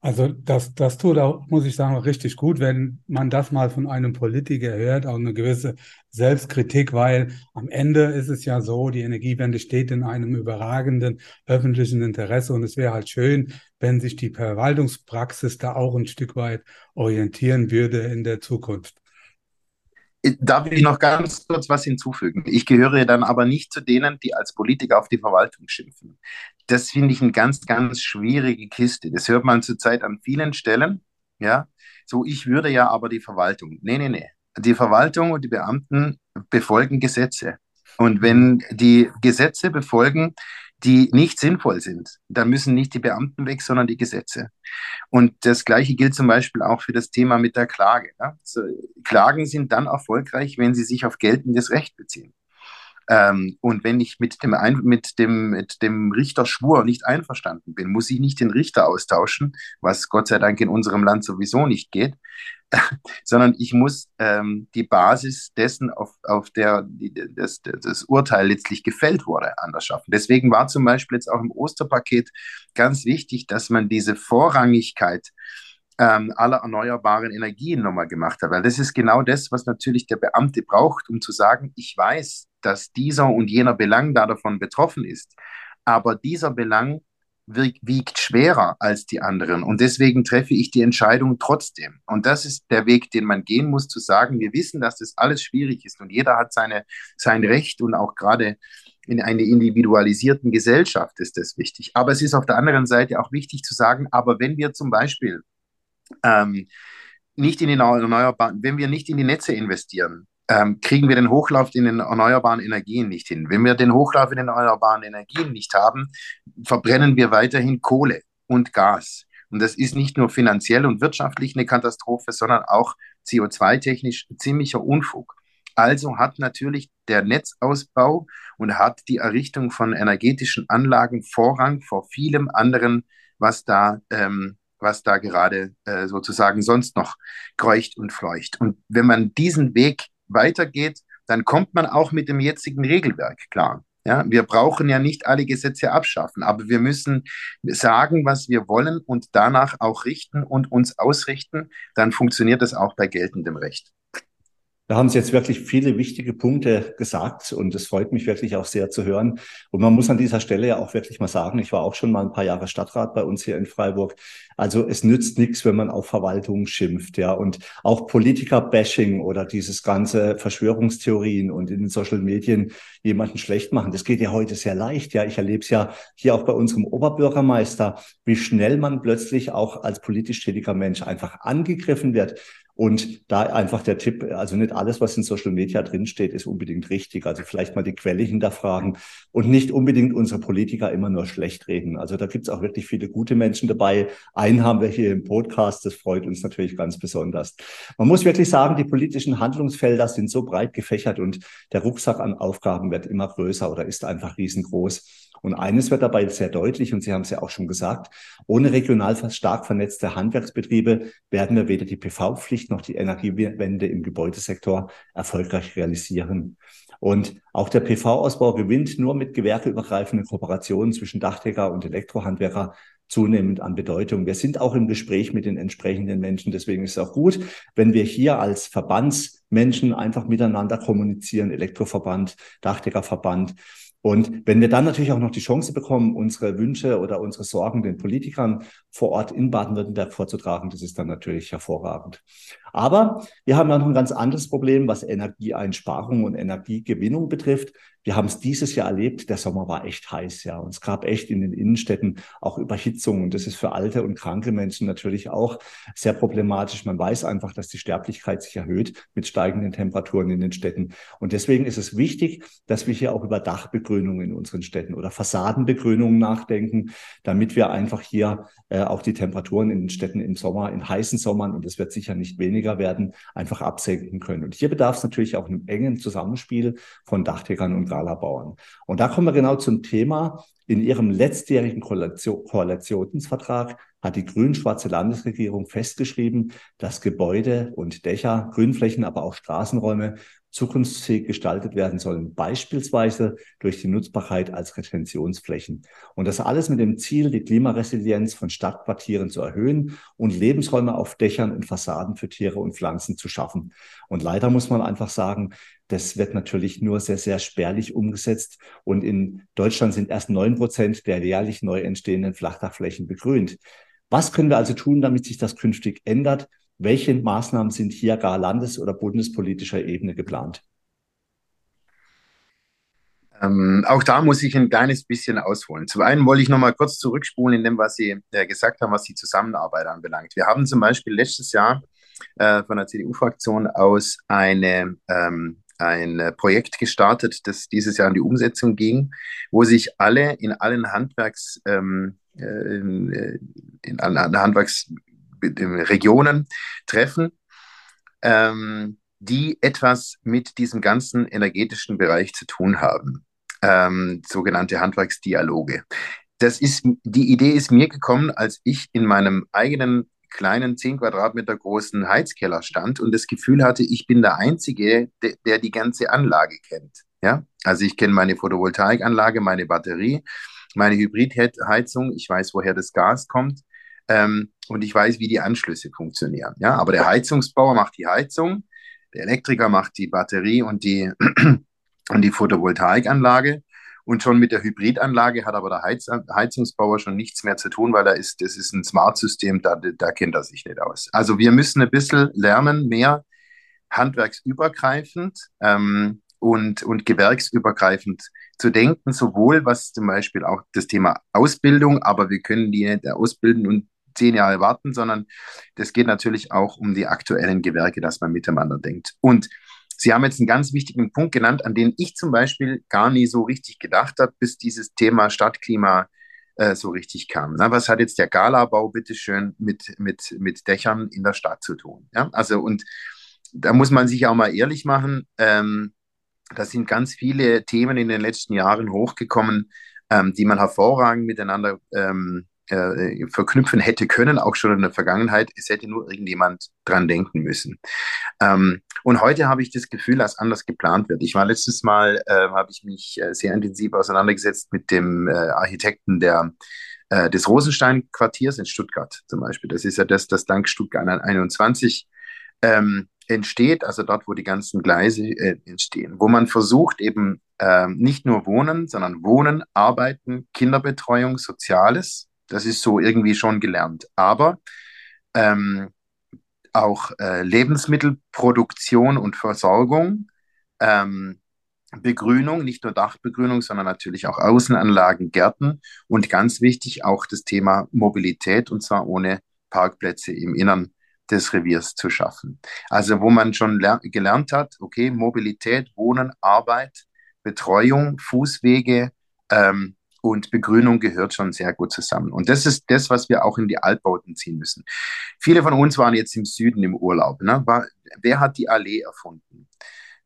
[SPEAKER 4] Also das, das tut auch, muss ich sagen, richtig gut, wenn man das mal von einem Politiker hört, auch eine gewisse Selbstkritik, weil am Ende ist es ja so, die Energiewende steht in einem überragenden öffentlichen Interesse und es wäre halt schön, wenn sich die Verwaltungspraxis da auch ein Stück weit orientieren würde in der Zukunft.
[SPEAKER 3] Darf ich noch ganz kurz was hinzufügen? Ich gehöre dann aber nicht zu denen, die als Politiker auf die Verwaltung schimpfen. Das finde ich eine ganz, ganz schwierige Kiste. Das hört man zurzeit an vielen Stellen. Ja, so ich würde ja aber die Verwaltung. Nee, nee, nee. Die Verwaltung und die Beamten befolgen Gesetze. Und wenn die Gesetze befolgen, die nicht sinnvoll sind, dann müssen nicht die Beamten weg, sondern die Gesetze. Und das Gleiche gilt zum Beispiel auch für das Thema mit der Klage. Ja? Also, Klagen sind dann erfolgreich, wenn sie sich auf geltendes Recht beziehen. Ähm, und wenn ich mit dem, ein, mit, dem, mit dem Richterschwur nicht einverstanden bin, muss ich nicht den Richter austauschen, was Gott sei Dank in unserem Land sowieso nicht geht, sondern ich muss ähm, die Basis dessen, auf, auf der die, das, das Urteil letztlich gefällt wurde, anders schaffen. Deswegen war zum Beispiel jetzt auch im Osterpaket ganz wichtig, dass man diese Vorrangigkeit ähm, aller erneuerbaren Energien nochmal gemacht hat, weil das ist genau das, was natürlich der Beamte braucht, um zu sagen, ich weiß, dass dieser und jener Belang da davon betroffen ist, aber dieser Belang wiegt schwerer als die anderen. Und deswegen treffe ich die Entscheidung trotzdem. Und das ist der Weg, den man gehen muss, zu sagen, wir wissen, dass das alles schwierig ist und jeder hat seine, sein Recht und auch gerade in einer individualisierten Gesellschaft ist das wichtig. Aber es ist auf der anderen Seite auch wichtig zu sagen, aber wenn wir zum Beispiel ähm, nicht in die Erneuerbaren, wenn wir nicht in die Netze investieren, ähm, kriegen wir den Hochlauf in den erneuerbaren Energien nicht hin. Wenn wir den Hochlauf in den erneuerbaren Energien nicht haben, verbrennen wir weiterhin Kohle und Gas. Und das ist nicht nur finanziell und wirtschaftlich eine Katastrophe, sondern auch CO2-technisch ziemlicher Unfug. Also hat natürlich der Netzausbau und hat die Errichtung von energetischen Anlagen Vorrang vor vielem anderen, was da, ähm, was da gerade äh, sozusagen sonst noch kreucht und fleucht. Und wenn man diesen Weg weitergeht, dann kommt man auch mit dem jetzigen Regelwerk klar. Ja, wir brauchen ja nicht alle Gesetze abschaffen, aber wir müssen sagen, was wir wollen und danach auch richten und uns ausrichten. Dann funktioniert das auch bei geltendem Recht.
[SPEAKER 2] Da haben Sie jetzt wirklich viele wichtige Punkte gesagt und es freut mich wirklich auch sehr zu hören. Und man muss an dieser Stelle ja auch wirklich mal sagen, ich war auch schon mal ein paar Jahre Stadtrat bei uns hier in Freiburg. Also es nützt nichts, wenn man auf Verwaltung schimpft, ja. Und auch Politiker-Bashing oder dieses ganze Verschwörungstheorien und in den Social Medien jemanden schlecht machen. Das geht ja heute sehr leicht, ja. Ich erlebe es ja hier auch bei unserem Oberbürgermeister, wie schnell man plötzlich auch als politisch tätiger Mensch einfach angegriffen wird. Und da einfach der Tipp, also nicht alles, was in Social Media drinsteht, ist unbedingt richtig. Also vielleicht mal die Quelle hinterfragen und nicht unbedingt unsere Politiker immer nur schlecht reden. Also da gibt es auch wirklich viele gute Menschen dabei. Einen haben wir hier im Podcast, das freut uns natürlich ganz besonders. Man muss wirklich sagen, die politischen Handlungsfelder sind so breit gefächert und der Rucksack an Aufgaben wird immer größer oder ist einfach riesengroß. Und eines wird dabei sehr deutlich, und Sie haben es ja auch schon gesagt, ohne regional stark vernetzte Handwerksbetriebe werden wir weder die PV-Pflicht noch die Energiewende im Gebäudesektor erfolgreich realisieren. Und auch der PV-Ausbau gewinnt nur mit gewerbeübergreifenden Kooperationen zwischen Dachdecker und Elektrohandwerker zunehmend an Bedeutung. Wir sind auch im Gespräch mit den entsprechenden Menschen. Deswegen ist es auch gut, wenn wir hier als Verbandsmenschen einfach miteinander kommunizieren, Elektroverband, Dachdeckerverband und wenn wir dann natürlich auch noch die Chance bekommen, unsere Wünsche oder unsere Sorgen den Politikern vor Ort in Baden-Württemberg vorzutragen, das ist dann natürlich hervorragend. Aber wir haben ja noch ein ganz anderes Problem, was Energieeinsparung und Energiegewinnung betrifft. Wir haben es dieses Jahr erlebt. Der Sommer war echt heiß, ja. Und es gab echt in den Innenstädten auch Überhitzungen. Und das ist für alte und kranke Menschen natürlich auch sehr problematisch. Man weiß einfach, dass die Sterblichkeit sich erhöht mit steigenden Temperaturen in den Städten. Und deswegen ist es wichtig, dass wir hier auch über Dachbegrünungen in unseren Städten oder Fassadenbegrünungen nachdenken, damit wir einfach hier äh, auch die Temperaturen in den Städten im Sommer, in heißen Sommern, und es wird sicher nicht weniger werden, einfach absenken können. Und hier bedarf es natürlich auch einem engen Zusammenspiel von Dachdeckern und Galabauern. Und da kommen wir genau zum Thema. In ihrem letztjährigen Koalitionsvertrag hat die grün-schwarze Landesregierung festgeschrieben, dass Gebäude und Dächer, Grünflächen, aber auch Straßenräume zukunftsfähig gestaltet werden sollen, beispielsweise durch die Nutzbarkeit als Retentionsflächen. Und das alles mit dem Ziel, die Klimaresilienz von Stadtquartieren zu erhöhen und Lebensräume auf Dächern und Fassaden für Tiere und Pflanzen zu schaffen. Und leider muss man einfach sagen, das wird natürlich nur sehr, sehr spärlich umgesetzt. Und in Deutschland sind erst neun Prozent der jährlich neu entstehenden Flachdachflächen begrünt. Was können wir also tun, damit sich das künftig ändert? Welche Maßnahmen sind hier gar landes- oder bundespolitischer Ebene geplant?
[SPEAKER 3] Ähm, auch da muss ich ein kleines bisschen ausholen. Zum einen wollte ich noch mal kurz zurückspulen in dem, was Sie äh, gesagt haben, was die Zusammenarbeit anbelangt. Wir haben zum Beispiel letztes Jahr äh, von der CDU-Fraktion aus eine, ähm, ein Projekt gestartet, das dieses Jahr in die Umsetzung ging, wo sich alle in allen Handwerks, ähm, äh, in, äh, in, in Handwerks Regionen treffen, ähm, die etwas mit diesem ganzen energetischen Bereich zu tun haben. Ähm, sogenannte Handwerksdialoge. Das ist, die Idee ist mir gekommen, als ich in meinem eigenen kleinen 10 Quadratmeter großen Heizkeller stand und das Gefühl hatte, ich bin der Einzige, der, der die ganze Anlage kennt. Ja, also ich kenne meine Photovoltaikanlage, meine Batterie, meine Hybridheizung, ich weiß, woher das Gas kommt ähm, und ich weiß, wie die Anschlüsse funktionieren. Ja, aber der Heizungsbauer macht die Heizung, der Elektriker macht die Batterie und die, und die Photovoltaikanlage. Und schon mit der Hybridanlage hat aber der Heiz Heizungsbauer schon nichts mehr zu tun, weil er ist, das ist ein Smart-System, da, da kennt er sich nicht aus. Also wir müssen ein bisschen lernen, mehr handwerksübergreifend ähm, und, und gewerksübergreifend zu denken, sowohl was zum Beispiel auch das Thema Ausbildung, aber wir können die nicht ausbilden und zehn Jahre warten, sondern das geht natürlich auch um die aktuellen Gewerke, dass man miteinander denkt. Und Sie haben jetzt einen ganz wichtigen Punkt genannt, an den ich zum Beispiel gar nie so richtig gedacht habe, bis dieses Thema Stadtklima äh, so richtig kam. Na, was hat jetzt der Galabau bitteschön mit, mit, mit Dächern in der Stadt zu tun? Ja? Also, und da muss man sich auch mal ehrlich machen, ähm, da sind ganz viele Themen in den letzten Jahren hochgekommen, ähm, die man hervorragend miteinander ähm, äh, verknüpfen hätte können, auch schon in der Vergangenheit. Es hätte nur irgendjemand dran denken müssen. Ähm, und heute habe ich das Gefühl, dass anders geplant wird. Ich war letztes Mal, äh, habe ich mich äh, sehr intensiv auseinandergesetzt mit dem äh, Architekten der äh, des Rosenstein-Quartiers in Stuttgart zum Beispiel. Das ist ja das, das dank Stuttgart 21 ähm, entsteht, also dort, wo die ganzen Gleise äh, entstehen, wo man versucht eben äh, nicht nur Wohnen, sondern Wohnen, Arbeiten, Kinderbetreuung, Soziales das ist so irgendwie schon gelernt. Aber ähm, auch äh, Lebensmittelproduktion und Versorgung, ähm, Begrünung, nicht nur Dachbegrünung, sondern natürlich auch Außenanlagen, Gärten und ganz wichtig auch das Thema Mobilität und zwar ohne Parkplätze im Innern des Reviers zu schaffen. Also wo man schon gelernt hat, okay, Mobilität, Wohnen, Arbeit, Betreuung, Fußwege, ähm, und Begrünung gehört schon sehr gut zusammen. Und das ist das, was wir auch in die Altbauten ziehen müssen. Viele von uns waren jetzt im Süden im Urlaub. Ne? War, wer hat die Allee erfunden?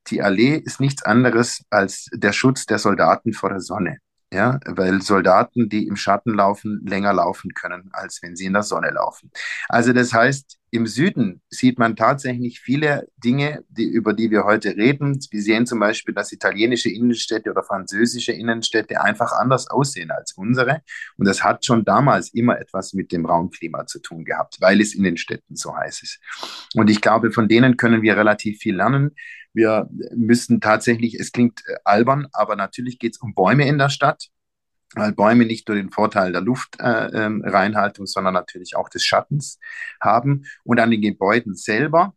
[SPEAKER 3] Die Allee ist nichts anderes als der Schutz der Soldaten vor der Sonne ja, weil Soldaten, die im Schatten laufen, länger laufen können, als wenn sie in der Sonne laufen. Also das heißt, im Süden sieht man tatsächlich viele Dinge, die, über die wir heute reden. Wir sehen zum Beispiel, dass italienische Innenstädte oder französische Innenstädte einfach anders aussehen als unsere. Und das hat schon damals immer etwas mit dem Raumklima zu tun gehabt, weil es in den Städten so heiß ist. Und ich glaube, von denen können wir relativ viel lernen. Wir müssen tatsächlich, es klingt äh, albern, aber natürlich geht es um Bäume in der Stadt, weil Bäume nicht nur den Vorteil der Luftreinhaltung, äh, ähm, sondern natürlich auch des Schattens haben. Und an den Gebäuden selber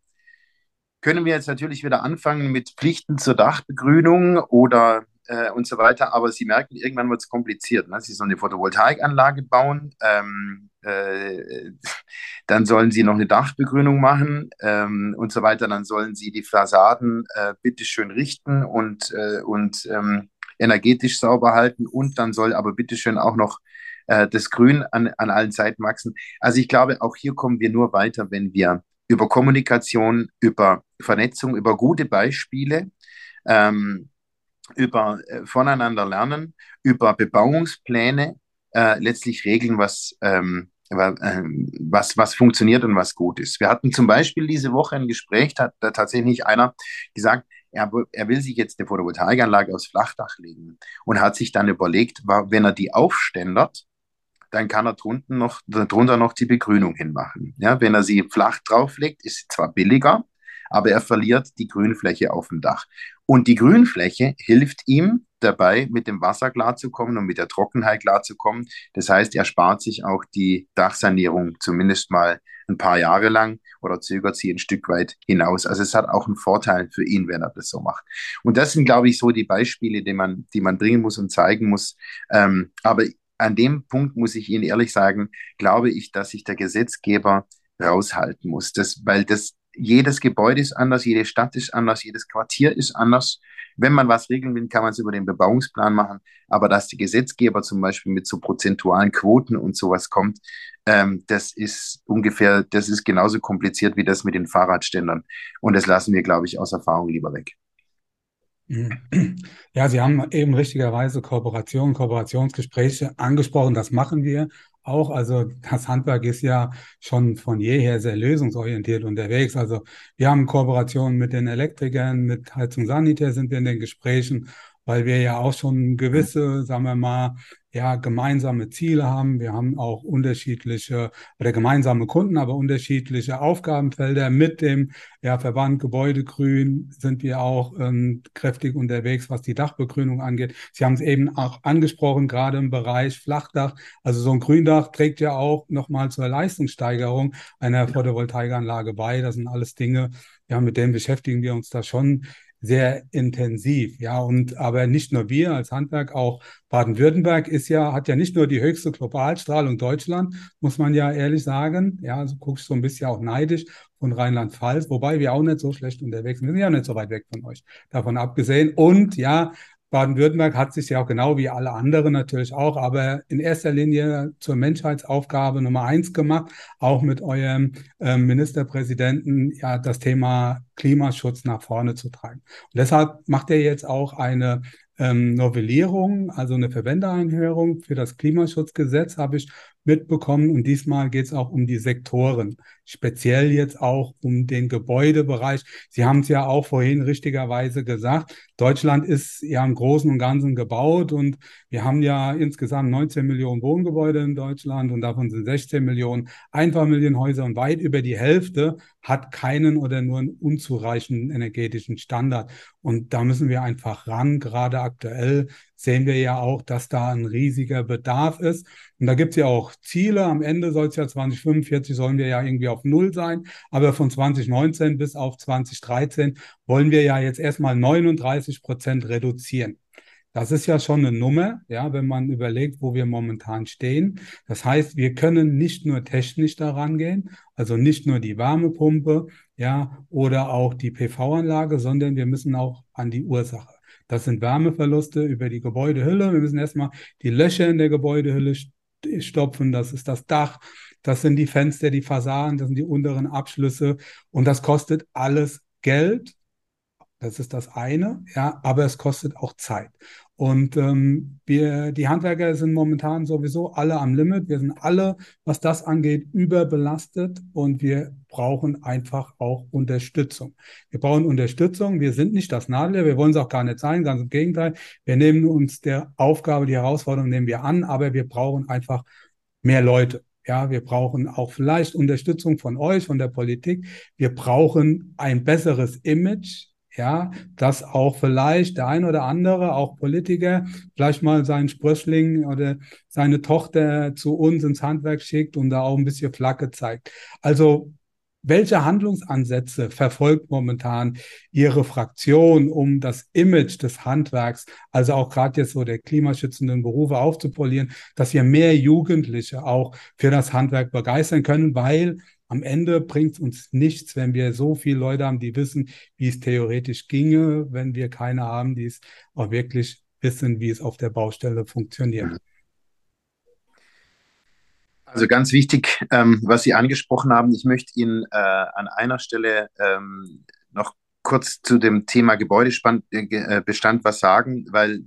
[SPEAKER 3] können wir jetzt natürlich wieder anfangen mit Pflichten zur Dachbegrünung oder äh, und so weiter. Aber Sie merken, irgendwann wird es kompliziert. Ne? Sie sollen eine Photovoltaikanlage bauen, ähm, äh, dann sollen Sie noch eine Dachbegrünung machen ähm, und so weiter. Dann sollen Sie die Fassaden äh, bitteschön richten und, äh, und ähm, energetisch sauber halten. Und dann soll aber bitteschön auch noch äh, das Grün an, an allen Seiten wachsen. Also ich glaube, auch hier kommen wir nur weiter, wenn wir über Kommunikation, über Vernetzung, über gute Beispiele, ähm, über äh, voneinander lernen, über Bebauungspläne äh, letztlich regeln, was, ähm, ähm, was, was funktioniert und was gut ist. Wir hatten zum Beispiel diese Woche ein Gespräch, da hat tatsächlich einer gesagt, er, er will sich jetzt eine Photovoltaikanlage aufs Flachdach legen und hat sich dann überlegt, wenn er die aufständert, dann kann er drunten noch, drunter noch die Begrünung hinmachen. Ja, wenn er sie flach drauflegt, ist sie zwar billiger, aber er verliert die Grünfläche auf dem Dach. Und die Grünfläche hilft ihm dabei, mit dem Wasser klarzukommen und mit der Trockenheit klarzukommen. Das heißt, er spart sich auch die Dachsanierung zumindest mal ein paar Jahre lang oder zögert sie ein Stück weit hinaus. Also es hat auch einen Vorteil für ihn, wenn er das so macht. Und das sind, glaube ich, so die Beispiele, die man, die man bringen muss und zeigen muss. Ähm, aber an dem Punkt muss ich Ihnen ehrlich sagen, glaube ich, dass sich der Gesetzgeber raushalten muss. Das, weil das jedes Gebäude ist anders, jede Stadt ist anders, jedes Quartier ist anders. Wenn man was regeln will, kann man es über den Bebauungsplan machen. Aber dass der Gesetzgeber zum Beispiel mit so prozentualen Quoten und sowas kommt, ähm, das ist ungefähr, das ist genauso kompliziert wie das mit den Fahrradständern. Und das lassen wir, glaube ich, aus Erfahrung lieber weg.
[SPEAKER 4] Ja, Sie haben eben richtigerweise Kooperation, Kooperationsgespräche angesprochen. Das machen wir auch. Also das Handwerk ist ja schon von jeher sehr lösungsorientiert unterwegs. Also wir haben Kooperationen mit den Elektrikern, mit Heizung Sanitär sind wir in den Gesprächen, weil wir ja auch schon gewisse, sagen wir mal, ja, gemeinsame Ziele haben. Wir haben auch unterschiedliche oder gemeinsame Kunden, aber unterschiedliche Aufgabenfelder. Mit dem ja, Verband Gebäudegrün sind wir auch ähm, kräftig unterwegs, was die Dachbegrünung angeht. Sie haben es eben auch angesprochen, gerade im Bereich Flachdach. Also so ein Gründach trägt ja auch nochmal zur Leistungssteigerung einer Photovoltaikanlage bei. Das sind alles Dinge, ja, mit denen beschäftigen wir uns da schon sehr intensiv. Ja, und aber nicht nur wir als Handwerk, auch Baden-Württemberg ist ja, hat ja nicht nur die höchste Globalstrahlung Deutschland, muss man ja ehrlich sagen. Ja, also guckst so ein bisschen auch neidisch von Rheinland-Pfalz, wobei wir auch nicht so schlecht unterwegs sind. Wir sind ja nicht so weit weg von euch, davon abgesehen. Und ja, Baden-Württemberg hat sich ja auch genau wie alle anderen natürlich auch, aber in erster Linie zur Menschheitsaufgabe Nummer eins gemacht, auch mit eurem äh, Ministerpräsidenten, ja, das Thema Klimaschutz nach vorne zu treiben. Und deshalb macht er jetzt auch eine ähm, Novellierung, also eine Verwendereinhörung für das Klimaschutzgesetz habe ich mitbekommen. Und diesmal geht es auch um die Sektoren, speziell jetzt auch um den Gebäudebereich. Sie haben es ja auch vorhin richtigerweise gesagt. Deutschland ist ja im Großen und Ganzen gebaut und wir haben ja insgesamt 19 Millionen Wohngebäude in Deutschland und davon sind 16 Millionen Einfamilienhäuser und weit über die Hälfte hat keinen oder nur einen unzureichenden energetischen Standard. Und da müssen wir einfach ran. Gerade aktuell sehen wir ja auch, dass da ein riesiger Bedarf ist. Und da gibt es ja auch Ziele. Am Ende soll es ja 2045 sollen wir ja irgendwie auf Null sein. Aber von 2019 bis auf 2013 wollen wir ja jetzt erstmal 39 Prozent reduzieren. Das ist ja schon eine Nummer, ja, wenn man überlegt, wo wir momentan stehen. Das heißt, wir können nicht nur technisch daran gehen, also nicht nur die Wärmepumpe, ja, oder auch die PV-Anlage, sondern wir müssen auch an die Ursache. Das sind Wärmeverluste über die Gebäudehülle. Wir müssen erstmal die Löcher in der Gebäudehülle stopfen. Das ist das Dach. Das sind die Fenster, die Fassaden, das sind die unteren Abschlüsse. Und das kostet alles Geld. Das ist das eine, ja, aber es kostet auch Zeit. Und ähm, wir, die Handwerker sind momentan sowieso alle am Limit. Wir sind alle, was das angeht, überbelastet und wir brauchen einfach auch Unterstützung. Wir brauchen Unterstützung. Wir sind nicht das Nadelöhr. Wir wollen es auch gar nicht sein. Ganz im Gegenteil. Wir nehmen uns der Aufgabe, die Herausforderung nehmen wir an, aber wir brauchen einfach mehr Leute. Ja, wir brauchen auch vielleicht Unterstützung von euch, von der Politik. Wir brauchen ein besseres Image ja, dass auch vielleicht der ein oder andere, auch Politiker, vielleicht mal seinen Sprössling oder seine Tochter zu uns ins Handwerk schickt und da auch ein bisschen Flagge zeigt. Also welche Handlungsansätze verfolgt momentan Ihre Fraktion, um das Image des Handwerks, also auch gerade jetzt so der klimaschützenden Berufe aufzupolieren, dass wir mehr Jugendliche auch für das Handwerk begeistern können, weil am Ende bringt es uns nichts, wenn wir so viele Leute haben, die wissen, wie es theoretisch ginge, wenn wir keine haben, die es auch wirklich wissen, wie es auf der Baustelle funktioniert.
[SPEAKER 3] Also ganz wichtig, ähm, was Sie angesprochen haben, ich möchte Ihnen äh, an einer Stelle ähm, noch kurz zu dem Thema Gebäudebestand äh, äh was sagen, weil,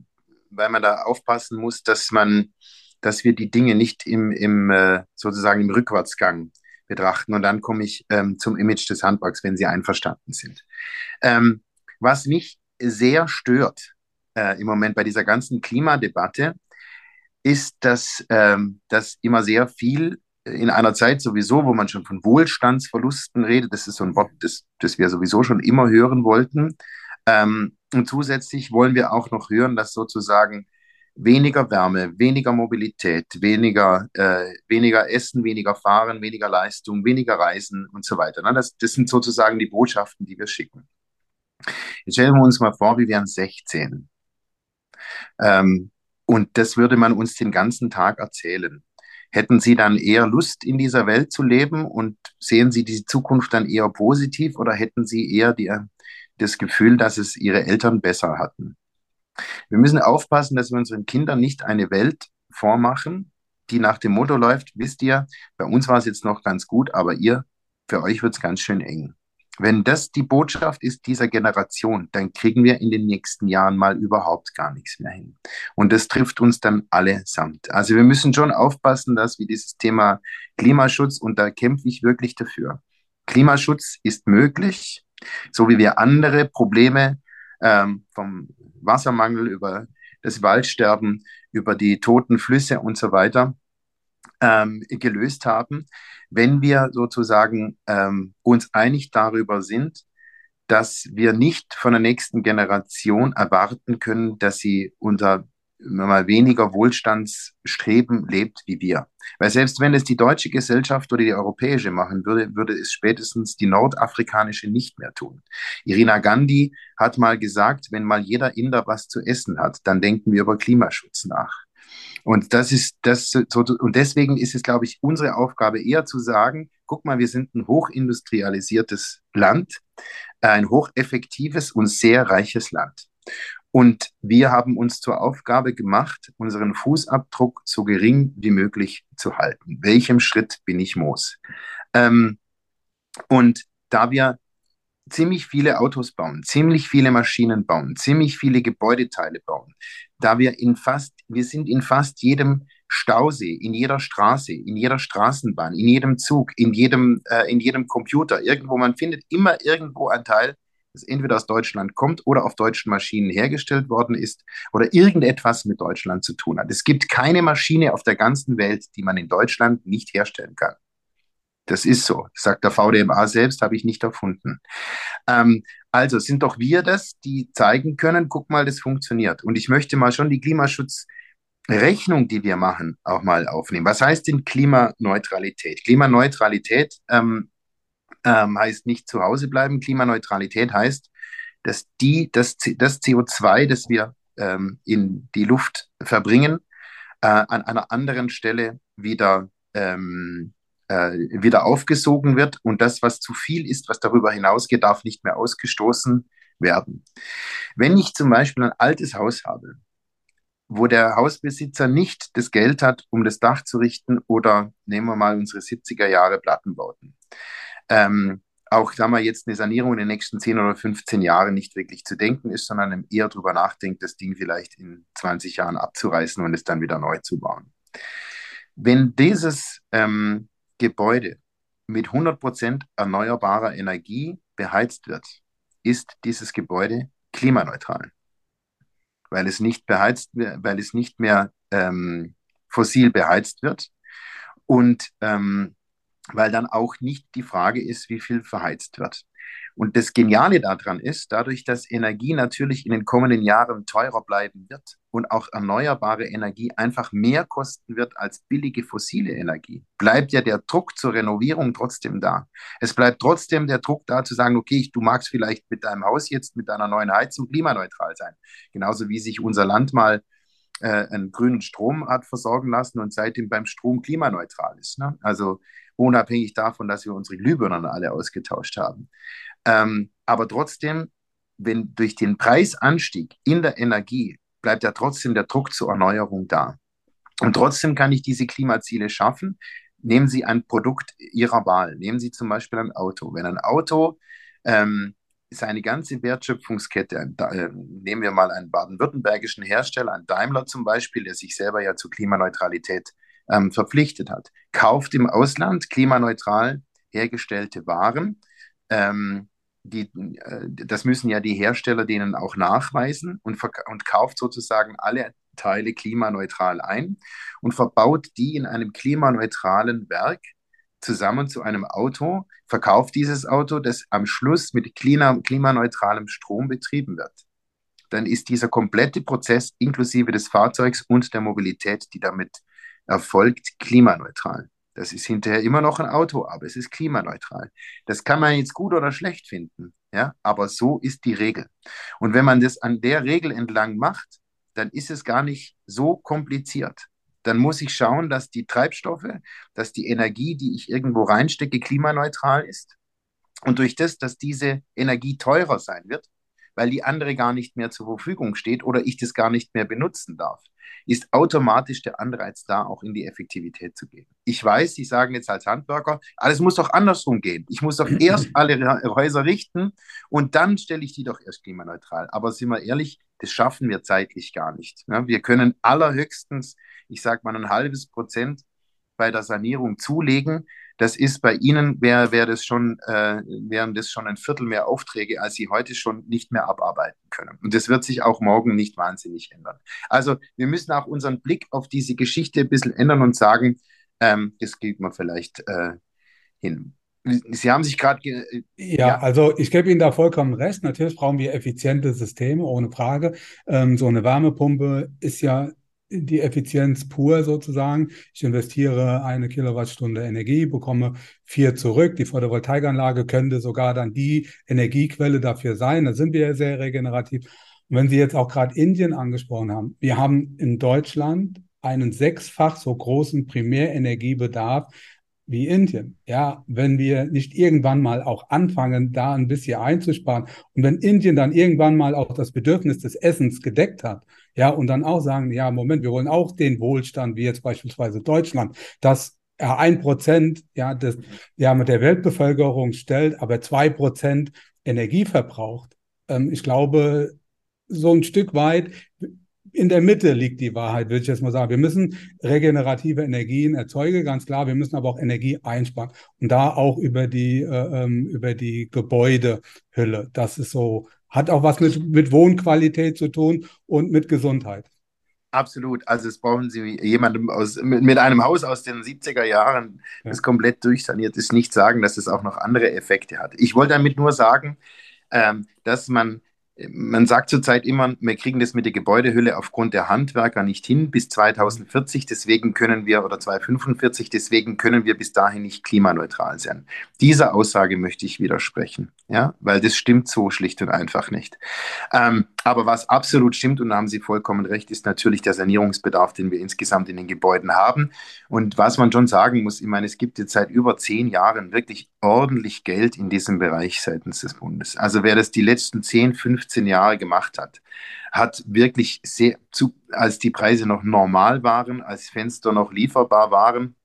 [SPEAKER 3] weil man da aufpassen muss, dass man, dass wir die Dinge nicht im, im äh, sozusagen im Rückwärtsgang betrachten. Und dann komme ich ähm, zum Image des Handwerks, wenn Sie einverstanden sind. Ähm, Was mich sehr stört äh, im Moment bei dieser ganzen Klimadebatte, ist, dass, ähm, dass immer sehr viel in einer Zeit sowieso, wo man schon von Wohlstandsverlusten redet, das ist so ein Wort, das, das wir sowieso schon immer hören wollten. Ähm, und zusätzlich wollen wir auch noch hören, dass sozusagen weniger Wärme, weniger Mobilität, weniger, äh, weniger Essen, weniger Fahren, weniger Leistung, weniger Reisen und so weiter. Ne? Das, das sind sozusagen die Botschaften, die wir schicken. Jetzt stellen wir uns mal vor, wir wären 16. Ähm, und das würde man uns den ganzen Tag erzählen. Hätten Sie dann eher Lust, in dieser Welt zu leben und sehen Sie die Zukunft dann eher positiv oder hätten Sie eher die, das Gefühl, dass es Ihre Eltern besser hatten? Wir müssen aufpassen, dass wir unseren Kindern nicht eine Welt vormachen, die nach dem Motto läuft, wisst ihr, bei uns war es jetzt noch ganz gut, aber ihr, für euch wird es ganz schön eng. Wenn das die Botschaft ist dieser Generation, dann kriegen wir in den nächsten Jahren mal überhaupt gar nichts mehr hin. Und das trifft uns dann allesamt. Also wir müssen schon aufpassen, dass wir dieses Thema Klimaschutz, und da kämpfe ich wirklich dafür. Klimaschutz ist möglich, so wie wir andere Probleme ähm, vom Wassermangel über das Waldsterben, über die toten Flüsse und so weiter ähm, gelöst haben, wenn wir sozusagen ähm, uns einig darüber sind, dass wir nicht von der nächsten Generation erwarten können, dass sie unter mal weniger Wohlstandsstreben lebt wie wir. Weil selbst wenn es die deutsche Gesellschaft oder die europäische machen würde, würde es spätestens die nordafrikanische nicht mehr tun. Irina Gandhi hat mal gesagt, wenn mal jeder Inder was zu essen hat, dann denken wir über Klimaschutz nach. Und das ist das und deswegen ist es, glaube ich, unsere Aufgabe eher zu sagen, guck mal, wir sind ein hochindustrialisiertes Land, ein hocheffektives und sehr reiches Land. Und wir haben uns zur Aufgabe gemacht, unseren Fußabdruck so gering wie möglich zu halten. Welchem Schritt bin ich Moos? Ähm, und da wir ziemlich viele Autos bauen, ziemlich viele Maschinen bauen, ziemlich viele Gebäudeteile bauen, da wir in fast, wir sind in fast jedem Stausee, in jeder Straße, in jeder Straßenbahn, in jedem Zug, in jedem, äh, in jedem Computer, irgendwo, man findet immer irgendwo ein Teil, das entweder aus Deutschland kommt oder auf deutschen Maschinen hergestellt worden ist oder irgendetwas mit Deutschland zu tun hat. Es gibt keine Maschine auf der ganzen Welt, die man in Deutschland nicht herstellen kann. Das ist so, sagt der VDMA selbst, habe ich nicht erfunden. Ähm, also sind doch wir das, die zeigen können, guck mal, das funktioniert. Und ich möchte mal schon die Klimaschutzrechnung, die wir machen, auch mal aufnehmen. Was heißt denn Klimaneutralität? Klimaneutralität ähm, ähm, heißt nicht zu Hause bleiben. Klimaneutralität heißt, dass die, das, das CO2, das wir ähm, in die Luft verbringen, äh, an einer anderen Stelle wieder, ähm, äh, wieder aufgesogen wird und das, was zu viel ist, was darüber hinausgeht, darf nicht mehr ausgestoßen werden. Wenn ich zum Beispiel ein altes Haus habe, wo der Hausbesitzer nicht das Geld hat, um das Dach zu richten oder nehmen wir mal unsere 70er Jahre Plattenbauten, ähm, auch, sagen wir jetzt eine Sanierung in den nächsten 10 oder 15 Jahren nicht wirklich zu denken ist, sondern eher darüber nachdenkt, das Ding vielleicht in 20 Jahren abzureißen und es dann wieder neu zu bauen. Wenn dieses ähm, Gebäude mit 100% erneuerbarer Energie beheizt wird, ist dieses Gebäude klimaneutral, weil es nicht beheizt, weil es nicht mehr ähm, fossil beheizt wird und ähm, weil dann auch nicht die Frage ist, wie viel verheizt wird. Und das Geniale daran ist, dadurch, dass Energie natürlich in den kommenden Jahren teurer bleiben wird und auch erneuerbare Energie einfach mehr kosten wird als billige fossile Energie, bleibt ja der Druck zur Renovierung trotzdem da. Es bleibt trotzdem der Druck da zu sagen, okay, du magst vielleicht mit deinem Haus jetzt, mit deiner neuen Heizung klimaneutral sein. Genauso wie sich unser Land mal äh, einen grünen Strom hat versorgen lassen und seitdem beim Strom klimaneutral ist. Ne? Also unabhängig davon, dass wir unsere Glühbirnen alle ausgetauscht haben. Ähm, aber trotzdem, wenn durch den Preisanstieg in der Energie bleibt ja trotzdem der Druck zur Erneuerung da. Und trotzdem kann ich diese Klimaziele schaffen. Nehmen Sie ein Produkt Ihrer Wahl. Nehmen Sie zum Beispiel ein Auto. Wenn ein Auto ähm, seine ganze Wertschöpfungskette, äh, nehmen wir mal einen baden-württembergischen Hersteller, einen Daimler zum Beispiel, der sich selber ja zur Klimaneutralität ähm, verpflichtet hat. Kauft im Ausland klimaneutral hergestellte Waren, ähm, die, äh, das müssen ja die Hersteller denen auch nachweisen und, und kauft sozusagen alle Teile klimaneutral ein und verbaut die in einem klimaneutralen Werk zusammen zu einem Auto, verkauft dieses Auto, das am Schluss mit klima klimaneutralem Strom betrieben wird. Dann ist dieser komplette Prozess inklusive des Fahrzeugs und der Mobilität, die damit erfolgt, klimaneutral. Das ist hinterher immer noch ein Auto, aber es ist klimaneutral. Das kann man jetzt gut oder schlecht finden, ja, aber so ist die Regel. Und wenn man das an der Regel entlang macht, dann ist es gar nicht so kompliziert. Dann muss ich schauen, dass die Treibstoffe, dass die Energie, die ich irgendwo reinstecke, klimaneutral ist. Und durch das, dass diese Energie teurer sein wird, weil die andere gar nicht mehr zur Verfügung steht oder ich das gar nicht mehr benutzen darf, ist automatisch der Anreiz da, auch in die Effektivität zu gehen. Ich weiß, Sie sagen jetzt als Handwerker, alles muss doch andersrum gehen. Ich muss doch erst alle Häuser richten und dann stelle ich die doch erst klimaneutral. Aber sind wir ehrlich, das schaffen wir zeitlich gar nicht. Wir können allerhöchstens, ich sage mal, ein halbes Prozent bei der Sanierung zulegen. Das ist bei Ihnen, wär, wär das schon, äh, wären das schon ein Viertel mehr Aufträge, als Sie heute schon nicht mehr abarbeiten können. Und das wird sich auch morgen nicht wahnsinnig ändern. Also wir müssen auch unseren Blick auf diese Geschichte ein bisschen ändern und sagen, ähm, das geht man vielleicht äh, hin. Sie haben sich gerade.
[SPEAKER 4] Ja, ja, also ich gebe Ihnen da vollkommen recht. Natürlich brauchen wir effiziente Systeme, ohne Frage. Ähm, so eine Wärmepumpe ist ja die Effizienz pur sozusagen. Ich investiere eine Kilowattstunde Energie, bekomme vier zurück. Die Photovoltaikanlage könnte sogar dann die Energiequelle dafür sein. Da sind wir ja sehr regenerativ. Und wenn Sie jetzt auch gerade Indien angesprochen haben, wir haben in Deutschland einen sechsfach so großen Primärenergiebedarf wie Indien. Ja, wenn wir nicht irgendwann mal auch anfangen, da ein bisschen einzusparen und wenn Indien dann irgendwann mal auch das Bedürfnis des Essens gedeckt hat, ja, und dann auch sagen, ja, Moment, wir wollen auch den Wohlstand, wie jetzt beispielsweise Deutschland, dass ein Prozent, ja, des, ja, mit der Weltbevölkerung stellt, aber zwei Prozent Energie verbraucht. Ähm, ich glaube, so ein Stück weit in der Mitte liegt die Wahrheit, würde ich jetzt mal sagen. Wir müssen regenerative Energien erzeugen, ganz klar. Wir müssen aber auch Energie einsparen und da auch über die äh, ähm, über die Gebäudehülle. Das ist so hat auch was mit mit Wohnqualität zu tun und mit Gesundheit.
[SPEAKER 3] Absolut. Also es brauchen Sie jemandem aus, mit, mit, einem Haus aus den 70er Jahren, das ja. komplett durchsaniert ist, nicht sagen, dass es auch noch andere Effekte hat. Ich wollte damit nur sagen, ähm, dass man man sagt zurzeit immer, wir kriegen das mit der Gebäudehülle aufgrund der Handwerker nicht hin bis 2040, deswegen können wir, oder 2045, deswegen können wir bis dahin nicht klimaneutral sein. Dieser Aussage möchte ich widersprechen, ja, weil das stimmt so schlicht und einfach nicht. Ähm, aber was absolut stimmt, und da haben Sie vollkommen recht, ist natürlich der Sanierungsbedarf, den wir insgesamt in den Gebäuden haben. Und was man schon sagen muss, ich meine, es gibt jetzt seit über zehn Jahren wirklich ordentlich Geld in diesem Bereich seitens des Bundes. Also wer das die letzten 10, 15 Jahre gemacht hat, hat wirklich sehr, zu, als die Preise noch normal waren, als Fenster noch lieferbar waren,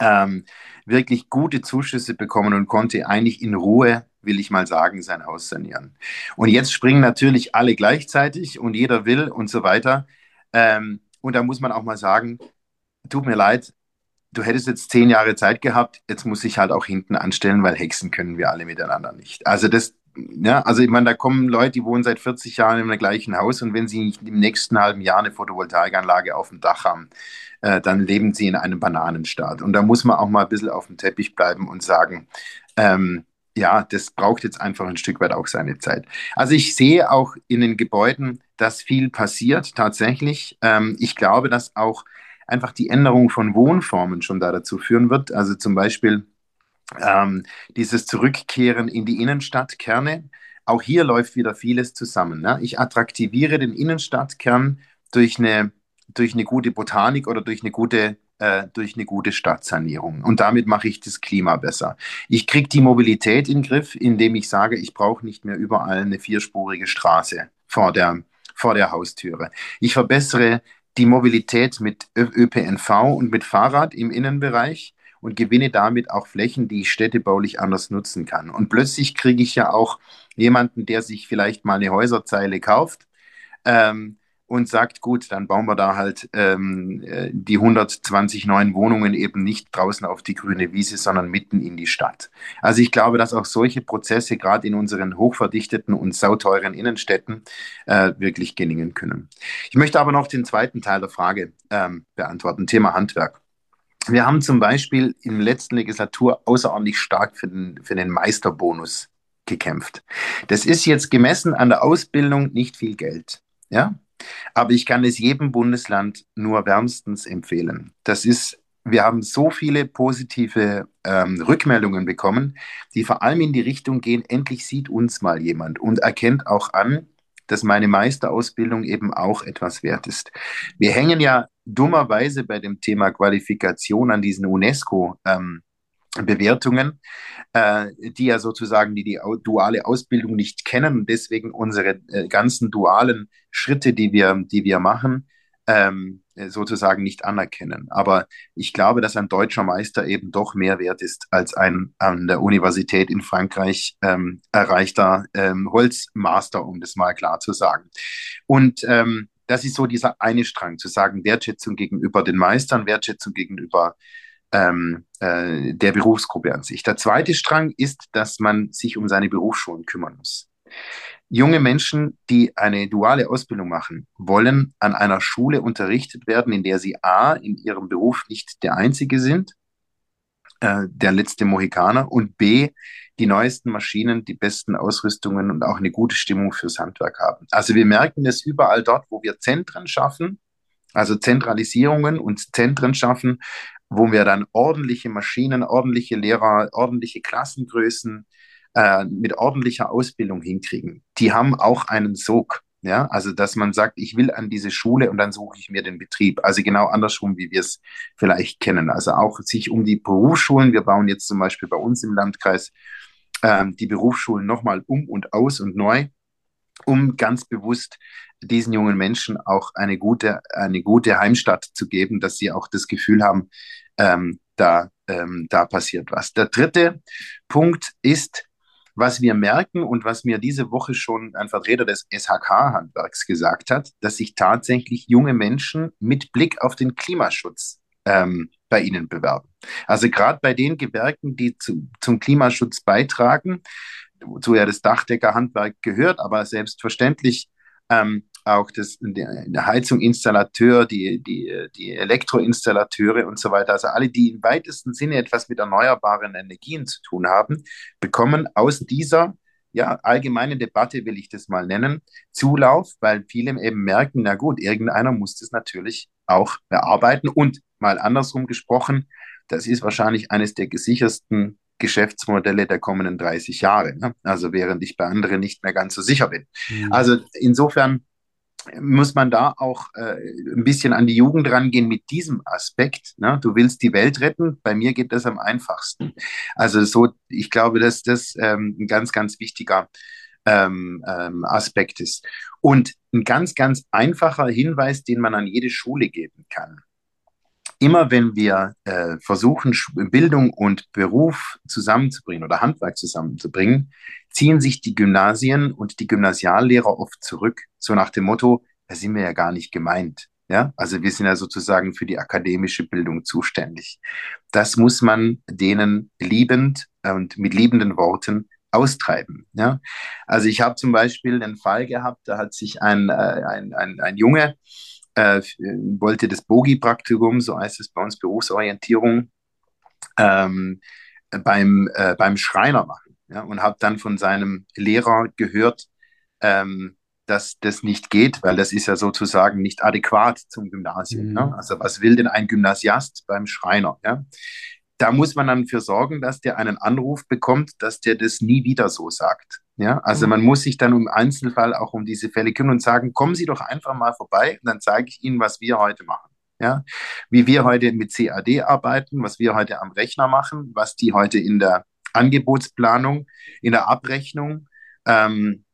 [SPEAKER 3] ähm, wirklich gute Zuschüsse bekommen und konnte eigentlich in Ruhe will ich mal sagen, sein Haus sanieren. Und jetzt springen natürlich alle gleichzeitig und jeder will und so weiter. Ähm, und da muss man auch mal sagen, tut mir leid, du hättest jetzt zehn Jahre Zeit gehabt, jetzt muss ich halt auch hinten anstellen, weil Hexen können wir alle miteinander nicht. Also das, ja, also ich meine, da kommen Leute, die wohnen seit 40 Jahren im gleichen Haus und wenn sie nicht im nächsten halben Jahr eine Photovoltaikanlage auf dem Dach haben, äh, dann leben sie in einem Bananenstaat. Und da muss man auch mal ein bisschen auf dem Teppich bleiben und sagen, ähm, ja, das braucht jetzt einfach ein Stück weit auch seine Zeit. Also ich sehe auch in den Gebäuden, dass viel passiert tatsächlich. Ähm, ich glaube, dass auch einfach die Änderung von Wohnformen schon da dazu führen wird. Also zum Beispiel ähm, dieses Zurückkehren in die Innenstadtkerne. Auch hier läuft wieder vieles zusammen. Ne? Ich attraktiviere den Innenstadtkern durch eine, durch eine gute Botanik oder durch eine gute äh, durch eine gute Stadtsanierung. Und damit mache ich das Klima besser. Ich kriege die Mobilität in den Griff, indem ich sage, ich brauche nicht mehr überall eine vierspurige Straße vor der, vor der Haustüre. Ich verbessere die Mobilität mit ÖPNV und mit Fahrrad im Innenbereich und gewinne damit auch Flächen, die ich städtebaulich anders nutzen kann. Und plötzlich kriege ich ja auch jemanden, der sich vielleicht mal eine Häuserzeile kauft, ähm, und sagt, gut, dann bauen wir da halt ähm, äh, die 120 neuen Wohnungen eben nicht draußen auf die grüne Wiese, sondern mitten in die Stadt. Also ich glaube, dass auch solche Prozesse gerade in unseren hochverdichteten und sauteuren Innenstädten äh, wirklich gelingen können. Ich möchte aber noch den zweiten Teil der Frage ähm, beantworten, Thema Handwerk. Wir haben zum Beispiel im letzten Legislatur außerordentlich stark für den, für den Meisterbonus gekämpft. Das ist jetzt gemessen an der Ausbildung nicht viel Geld. Ja, aber ich kann es jedem Bundesland nur wärmstens empfehlen. Das ist, wir haben so viele positive ähm, Rückmeldungen bekommen, die vor allem in die Richtung gehen, endlich sieht uns mal jemand und erkennt auch an, dass meine Meisterausbildung eben auch etwas wert ist. Wir hängen ja dummerweise bei dem Thema Qualifikation an diesen UNESCO. Ähm, Bewertungen, äh, die ja sozusagen die, die duale Ausbildung nicht kennen deswegen unsere äh, ganzen dualen Schritte, die wir, die wir machen, ähm, sozusagen nicht anerkennen. Aber ich glaube, dass ein deutscher Meister eben doch mehr wert ist als ein an der Universität in Frankreich ähm, erreichter ähm, Holzmaster, um das mal klar zu sagen. Und ähm, das ist so dieser eine Strang, zu sagen, Wertschätzung gegenüber den Meistern, Wertschätzung gegenüber ähm, äh, der Berufsgruppe an sich. Der zweite Strang ist, dass man sich um seine Berufsschulen kümmern muss. Junge Menschen, die eine duale Ausbildung machen, wollen an einer Schule unterrichtet werden, in der sie A, in ihrem Beruf nicht der Einzige sind, äh, der letzte Mohikaner, und B, die neuesten Maschinen, die besten Ausrüstungen und auch eine gute Stimmung fürs Handwerk haben. Also wir merken es überall dort, wo wir Zentren schaffen, also Zentralisierungen und Zentren schaffen, wo wir dann ordentliche Maschinen, ordentliche Lehrer, ordentliche Klassengrößen, äh, mit ordentlicher Ausbildung hinkriegen, die haben auch einen Sog. Ja, also dass man sagt, ich will an diese Schule und dann suche ich mir den Betrieb. Also genau andersrum, wie wir es vielleicht kennen. Also auch sich um die Berufsschulen. Wir bauen jetzt zum Beispiel bei uns im Landkreis ähm, die Berufsschulen nochmal um und aus und neu, um ganz bewusst diesen jungen Menschen auch eine gute, eine gute Heimstatt zu geben, dass sie auch das Gefühl haben, ähm, da, ähm, da passiert was. Der dritte Punkt ist, was wir merken und was mir diese Woche schon ein Vertreter des SHK-Handwerks gesagt hat, dass sich tatsächlich junge Menschen mit Blick auf den Klimaschutz ähm, bei ihnen bewerben. Also gerade bei den Gewerken, die zu, zum Klimaschutz beitragen, wozu ja das Dachdeckerhandwerk gehört, aber selbstverständlich ähm, auch das, der, der Heizunginstallateur, die, die, die Elektroinstallateure und so weiter, also alle, die im weitesten Sinne etwas mit erneuerbaren Energien zu tun haben, bekommen aus dieser ja, allgemeine Debatte, will ich das mal nennen, Zulauf, weil viele eben merken, na gut, irgendeiner muss das natürlich auch bearbeiten. Und mal andersrum gesprochen, das ist wahrscheinlich eines der gesichersten Geschäftsmodelle der kommenden 30 Jahre. Ne? Also während ich bei anderen nicht mehr ganz so sicher bin. Mhm. Also insofern muss man da auch äh, ein bisschen an die Jugend rangehen mit diesem Aspekt. Ne? Du willst die Welt retten, bei mir geht das am einfachsten. Also so, ich glaube, dass das ähm, ein ganz, ganz wichtiger ähm, ähm, Aspekt ist. Und ein ganz, ganz einfacher Hinweis, den man an jede Schule geben kann. Immer wenn wir äh, versuchen, Bildung und Beruf zusammenzubringen oder Handwerk zusammenzubringen, ziehen sich die Gymnasien und die Gymnasiallehrer oft zurück, so nach dem Motto, da sind wir ja gar nicht gemeint. Ja, also wir sind ja sozusagen für die akademische Bildung zuständig. Das muss man denen liebend und mit liebenden Worten austreiben. Ja, also ich habe zum Beispiel den Fall gehabt, da hat sich ein, äh, ein, ein, ein Junge äh, wollte das Bogi-Praktikum, so heißt es bei uns Berufsorientierung, ähm, beim, äh, beim Schreiner machen ja, und habe dann von seinem Lehrer gehört, ähm, dass das nicht geht, weil das ist ja sozusagen nicht adäquat zum Gymnasium. Mhm. Ne? Also was will denn ein Gymnasiast beim Schreiner? Ja? Da muss man dann für sorgen, dass der einen Anruf bekommt, dass der das nie wieder so sagt. Ja, also mhm. man muss sich dann im Einzelfall auch um diese Fälle kümmern und sagen, kommen Sie doch einfach mal vorbei und dann zeige ich Ihnen, was wir heute machen. Ja, wie wir heute mit CAD arbeiten, was wir heute am Rechner machen, was die heute in der Angebotsplanung, in der Abrechnung ähm,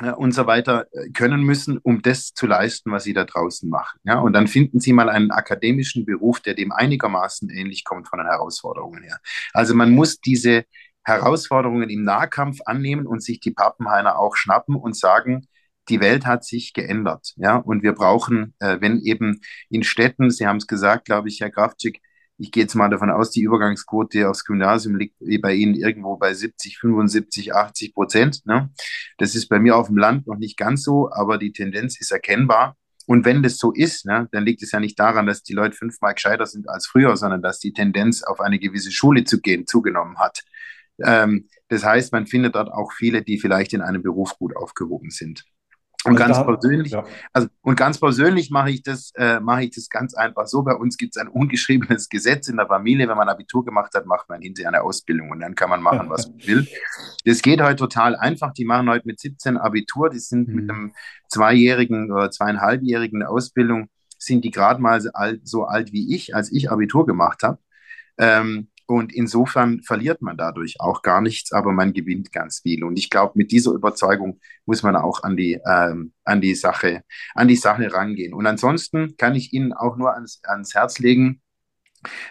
[SPEAKER 3] ja, und so weiter äh, können müssen, um das zu leisten, was sie da draußen machen. Ja, und dann finden Sie mal einen akademischen Beruf, der dem einigermaßen ähnlich kommt von den Herausforderungen her. Also man muss diese Herausforderungen im Nahkampf annehmen und sich die Pappenheimer auch schnappen und sagen, die Welt hat sich geändert, ja, und wir brauchen, äh, wenn eben in Städten, Sie haben es gesagt, glaube ich, Herr Kraftschick, ich gehe jetzt mal davon aus, die Übergangsquote aufs Gymnasium liegt bei Ihnen irgendwo bei 70, 75, 80 Prozent. Ne? Das ist bei mir auf dem Land noch nicht ganz so, aber die Tendenz ist erkennbar. Und wenn das so ist, ne, dann liegt es ja nicht daran, dass die Leute fünfmal gescheiter sind als früher, sondern dass die Tendenz, auf eine gewisse Schule zu gehen, zugenommen hat. Ähm, das heißt, man findet dort auch viele, die vielleicht in einem Beruf gut aufgehoben sind. Und also ganz da, persönlich, ja. also und ganz persönlich mache ich das, äh, mache ich das ganz einfach so. Bei uns gibt es ein ungeschriebenes Gesetz in der Familie. Wenn man Abitur gemacht hat, macht man hinterher eine Ausbildung und dann kann man machen, was man will. Das geht heute total einfach. Die machen heute mit 17 Abitur. Die sind mhm. mit einem zweijährigen oder zweieinhalbjährigen Ausbildung sind die gerade mal so alt, so alt wie ich, als ich Abitur gemacht habe. Ähm, und insofern verliert man dadurch auch gar nichts, aber man gewinnt ganz viel. Und ich glaube, mit dieser Überzeugung muss man auch an die, ähm, an die Sache, an die Sache rangehen. Und ansonsten kann ich Ihnen auch nur ans, ans Herz legen,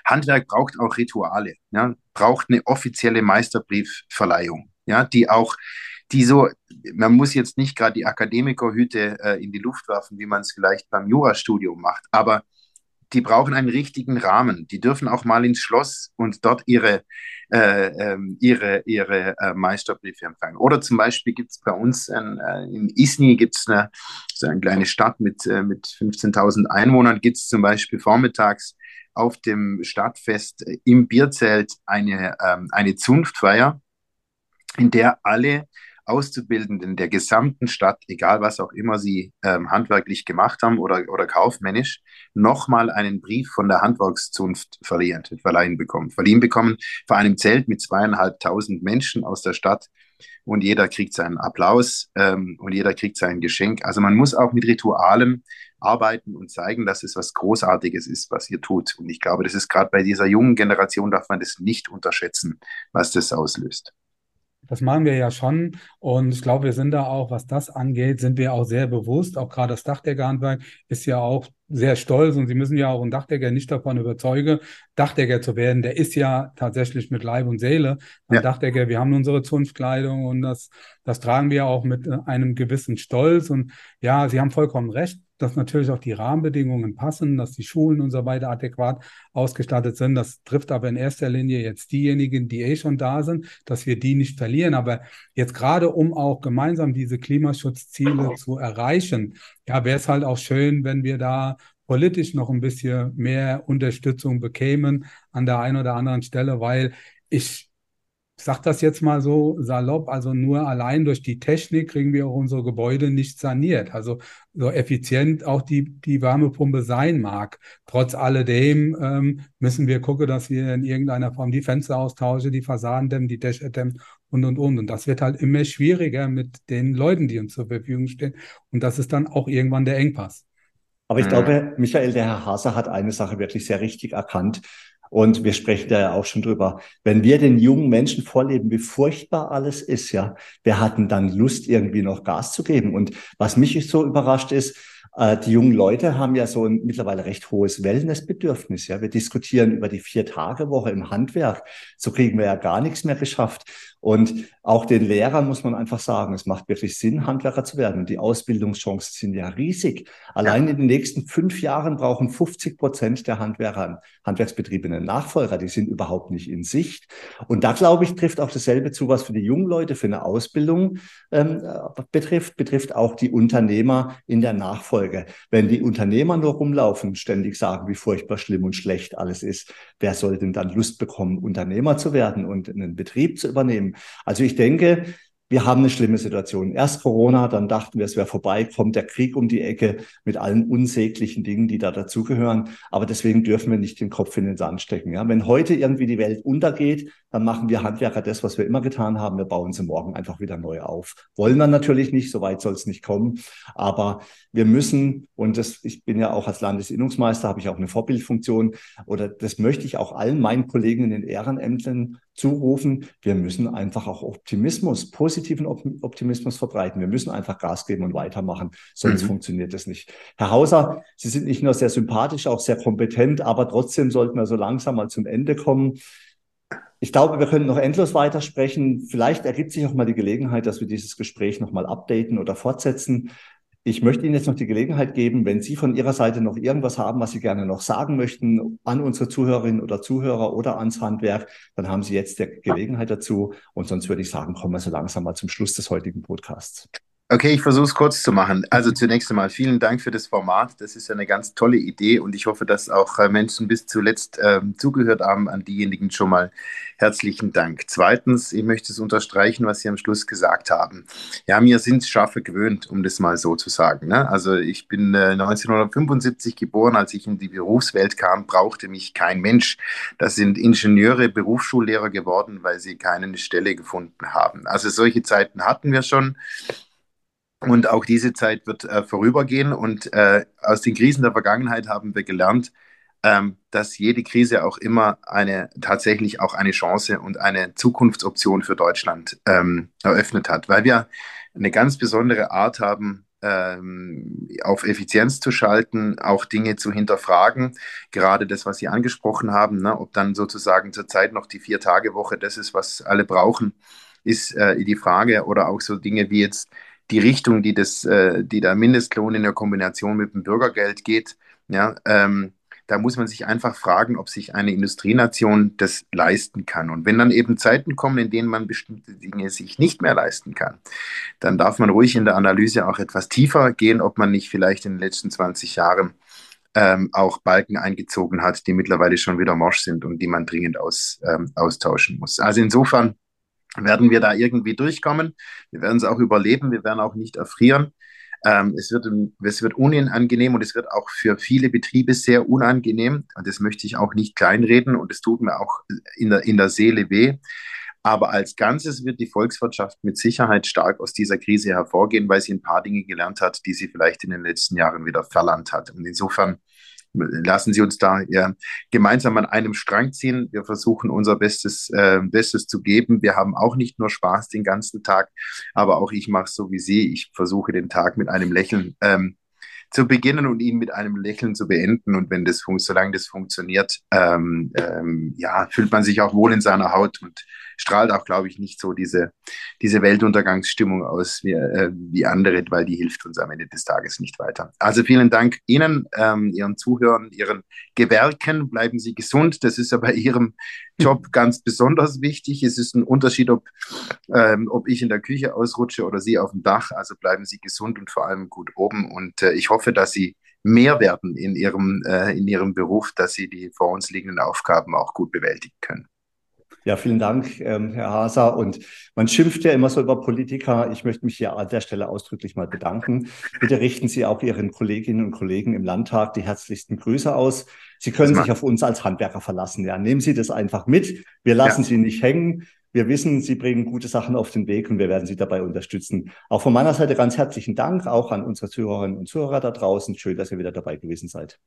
[SPEAKER 3] Handwerk braucht auch Rituale, ja, braucht eine offizielle Meisterbriefverleihung, ja, die auch, die so, man muss jetzt nicht gerade die Akademikerhüte äh, in die Luft werfen, wie man es vielleicht beim Jurastudium macht, aber die brauchen einen richtigen Rahmen. Die dürfen auch mal ins Schloss und dort ihre, äh, ähm, ihre, ihre äh, Meisterbriefe empfangen. Oder zum Beispiel gibt es bei uns ein, äh, in Isny gibt es eine, so eine kleine Stadt mit, äh, mit 15.000 Einwohnern, gibt es zum Beispiel vormittags auf dem Stadtfest im Bierzelt eine, ähm, eine Zunftfeier, in der alle Auszubildenden der gesamten Stadt, egal was auch immer sie ähm, handwerklich gemacht haben oder, oder kaufmännisch, nochmal einen Brief von der Handwerkszunft verliehen, verleihen bekommen. Verliehen bekommen vor einem Zelt mit zweieinhalbtausend Menschen aus der Stadt und jeder kriegt seinen Applaus ähm, und jeder kriegt sein Geschenk. Also man muss auch mit Ritualen arbeiten und zeigen, dass es was Großartiges ist, was ihr tut. Und ich glaube, das ist gerade bei dieser jungen Generation, darf man das nicht unterschätzen, was das auslöst.
[SPEAKER 4] Das machen wir ja schon. Und ich glaube, wir sind da auch, was das angeht, sind wir auch sehr bewusst. Auch gerade das Dachdeckerhandwerk ist ja auch sehr stolz und Sie müssen ja auch einen Dachdecker nicht davon überzeugen, Dachdecker zu werden. Der ist ja tatsächlich mit Leib und Seele ein ja. Dachdecker. Wir haben unsere Zunftkleidung und das, das tragen wir auch mit äh, einem gewissen Stolz. Und ja, Sie haben vollkommen recht dass natürlich auch die Rahmenbedingungen passen, dass die Schulen und so weiter adäquat ausgestattet sind. Das trifft aber in erster Linie jetzt diejenigen, die eh schon da sind, dass wir die nicht verlieren. Aber jetzt gerade, um auch gemeinsam diese Klimaschutzziele zu erreichen, ja, wäre es halt auch schön, wenn wir da politisch noch ein bisschen mehr Unterstützung bekämen an der einen oder anderen Stelle, weil ich sage das jetzt mal so salopp, also nur allein durch die Technik kriegen wir auch unsere Gebäude nicht saniert. Also so effizient auch die, die Wärmepumpe sein mag. Trotz alledem ähm, müssen wir gucken, dass wir in irgendeiner Form die Fenster austauschen, die Fassaden dämmen, die Dächer dämmen und, und, und. Und das wird halt immer schwieriger mit den Leuten, die uns zur Verfügung stehen. Und das ist dann auch irgendwann der Engpass.
[SPEAKER 2] Aber ich glaube, Michael, der Herr Haser hat eine Sache wirklich sehr richtig erkannt. Und wir sprechen da ja auch schon drüber. Wenn wir den jungen Menschen vorleben, wie furchtbar alles ist, ja, wir hatten dann Lust, irgendwie noch Gas zu geben. Und was mich so überrascht ist, äh, die jungen Leute haben ja so ein mittlerweile recht hohes Wellnessbedürfnis. Ja, wir diskutieren über die Vier-Tage-Woche im Handwerk. So kriegen wir ja gar nichts mehr geschafft. Und auch den Lehrern muss man einfach sagen, es macht wirklich Sinn, Handwerker zu werden. Und die Ausbildungschancen sind ja riesig. Allein in den nächsten fünf Jahren brauchen 50 Prozent der Handwerker, Handwerksbetriebe einen Nachfolger. Die sind überhaupt nicht in Sicht. Und da, glaube ich, trifft auch dasselbe zu, was für die jungen Leute für eine Ausbildung ähm, betrifft, betrifft auch die Unternehmer in der Nachfolge. Wenn die Unternehmer nur rumlaufen und ständig sagen, wie furchtbar schlimm und schlecht alles ist, wer soll denn dann Lust bekommen, Unternehmer zu werden und einen Betrieb zu übernehmen? Also ich denke, wir haben eine schlimme Situation. Erst Corona, dann dachten wir, es wäre vorbei, kommt der Krieg um die Ecke mit allen unsäglichen Dingen, die da dazugehören. Aber deswegen dürfen wir nicht den Kopf in den Sand stecken. Ja? Wenn heute irgendwie die Welt untergeht, dann machen wir Handwerker das, was wir immer getan haben. Wir bauen sie morgen einfach wieder neu auf. Wollen wir natürlich nicht, so weit soll es nicht kommen. Aber wir müssen, und das, ich bin ja auch als Landesinnungsmeister, habe ich auch eine Vorbildfunktion, oder das möchte ich auch allen meinen Kollegen in den Ehrenämtern zurufen. Wir müssen einfach auch Optimismus, positiven Optimismus verbreiten. Wir müssen einfach Gas geben und weitermachen, sonst mhm. funktioniert das nicht. Herr Hauser, Sie sind nicht nur sehr sympathisch, auch sehr kompetent, aber trotzdem sollten wir so langsam mal zum Ende kommen. Ich glaube, wir können noch endlos weitersprechen. Vielleicht ergibt sich auch mal die Gelegenheit, dass wir dieses Gespräch nochmal updaten oder fortsetzen. Ich möchte Ihnen jetzt noch die Gelegenheit geben, wenn Sie von Ihrer Seite noch irgendwas haben, was Sie gerne noch sagen möchten an unsere Zuhörerinnen oder Zuhörer oder ans Handwerk, dann haben Sie jetzt die Gelegenheit dazu. Und sonst würde ich sagen, kommen wir so langsam mal zum Schluss des heutigen Podcasts.
[SPEAKER 3] Okay, ich versuche es kurz zu machen. Also zunächst einmal vielen Dank für das Format. Das ist eine ganz tolle Idee und ich hoffe, dass auch äh, Menschen bis zuletzt äh, zugehört haben. An diejenigen schon mal herzlichen Dank. Zweitens, ich möchte es unterstreichen, was Sie am Schluss gesagt haben. Ja, mir sind Schafe gewöhnt, um das mal so zu sagen. Ne? Also ich bin äh, 1975 geboren, als ich in die Berufswelt kam, brauchte mich kein Mensch. Das sind Ingenieure, Berufsschullehrer geworden, weil sie keine Stelle gefunden haben. Also solche Zeiten hatten wir schon. Und auch diese Zeit wird äh, vorübergehen. Und äh, aus den Krisen der Vergangenheit haben wir gelernt, ähm, dass jede Krise auch immer eine tatsächlich auch eine Chance und eine Zukunftsoption für Deutschland ähm, eröffnet hat, weil wir eine ganz besondere Art haben, ähm, auf Effizienz zu schalten, auch Dinge zu hinterfragen. Gerade das, was Sie angesprochen haben, ne, ob dann sozusagen zurzeit noch die Vier-Tage-Woche das ist, was alle brauchen, ist äh, die Frage. Oder auch so Dinge wie jetzt die Richtung, die, das, äh, die der Mindestlohn in der Kombination mit dem Bürgergeld geht, ja, ähm, da muss man sich einfach fragen, ob sich eine Industrienation das leisten kann. Und wenn dann eben Zeiten kommen, in denen man bestimmte Dinge sich nicht mehr leisten kann, dann darf man ruhig in der Analyse auch etwas tiefer gehen, ob man nicht vielleicht in den letzten 20 Jahren ähm, auch Balken eingezogen hat, die mittlerweile schon wieder morsch sind und die man dringend aus, ähm, austauschen muss. Also insofern werden wir da irgendwie durchkommen. Wir werden es auch überleben, wir werden auch nicht erfrieren. Ähm, es, wird, es wird unangenehm und es wird auch für viele Betriebe sehr unangenehm. Und das möchte ich auch nicht kleinreden und es tut mir auch in der, in der Seele weh. Aber als Ganzes wird die Volkswirtschaft mit Sicherheit stark aus dieser Krise hervorgehen, weil sie ein paar Dinge gelernt hat, die sie vielleicht in den letzten Jahren wieder verlernt hat. Und insofern lassen Sie uns da ja, gemeinsam an einem Strang ziehen. Wir versuchen unser Bestes, äh, Bestes zu geben. Wir haben auch nicht nur Spaß den ganzen Tag, aber auch ich mache es so wie Sie. Ich versuche den Tag mit einem Lächeln ähm, zu beginnen und ihn mit einem Lächeln zu beenden. Und wenn das solange das funktioniert, ähm, ähm, ja, fühlt man sich auch wohl in seiner Haut und strahlt auch, glaube ich, nicht so diese, diese Weltuntergangsstimmung aus wie, äh, wie andere, weil die hilft uns am Ende des Tages nicht weiter. Also vielen Dank Ihnen, ähm, Ihren Zuhörern, Ihren Gewerken. Bleiben Sie gesund. Das ist ja bei Ihrem Job ganz besonders wichtig. Es ist ein Unterschied, ob, ähm, ob ich in der Küche ausrutsche oder Sie auf dem Dach. Also bleiben Sie gesund und vor allem gut oben. Und äh, ich hoffe, dass Sie mehr werden in Ihrem, äh, in Ihrem Beruf, dass Sie die vor uns liegenden Aufgaben auch gut bewältigen können.
[SPEAKER 2] Ja, vielen Dank, ähm, Herr Haser. Und man schimpft ja immer so über Politiker. Ich möchte mich hier an der Stelle ausdrücklich mal bedanken. Bitte richten Sie auch Ihren Kolleginnen und Kollegen im Landtag die herzlichsten Grüße aus. Sie können sich auf uns als Handwerker verlassen. Ja, nehmen Sie das einfach mit. Wir lassen ja. Sie nicht hängen. Wir wissen, Sie bringen gute Sachen auf den Weg und wir werden Sie dabei unterstützen. Auch von meiner Seite ganz herzlichen Dank, auch an unsere Zuhörerinnen und Zuhörer da draußen. Schön, dass ihr wieder dabei gewesen seid.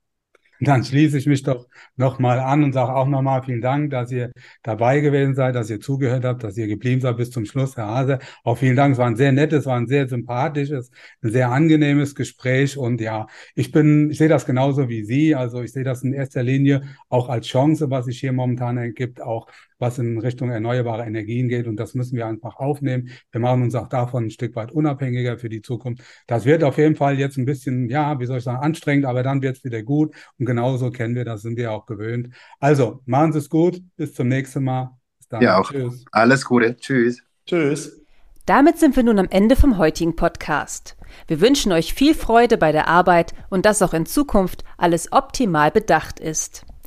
[SPEAKER 4] Dann schließe ich mich doch nochmal an und sage auch nochmal vielen Dank, dass ihr dabei gewesen seid, dass ihr zugehört habt, dass ihr geblieben seid bis zum Schluss, Herr Hase. Auch vielen Dank. Es war ein sehr nettes, war ein sehr sympathisches, ein sehr angenehmes Gespräch. Und ja, ich bin, ich sehe das genauso wie Sie. Also ich sehe das in erster Linie auch als Chance, was sich hier momentan ergibt, auch was in Richtung erneuerbare Energien geht. Und das müssen wir einfach aufnehmen. Wir machen uns auch davon ein Stück weit unabhängiger für die Zukunft. Das wird auf jeden Fall jetzt ein bisschen, ja, wie soll ich sagen, anstrengend, aber dann wird es wieder gut. Und genauso kennen wir das, sind wir auch gewöhnt. Also, machen Sie es gut. Bis zum nächsten Mal.
[SPEAKER 3] Bis dann. Ja, auch. Tschüss. Alles Gute. Tschüss.
[SPEAKER 2] Tschüss.
[SPEAKER 1] Damit sind wir nun am Ende vom heutigen Podcast. Wir wünschen euch viel Freude bei der Arbeit und dass auch in Zukunft alles optimal bedacht ist.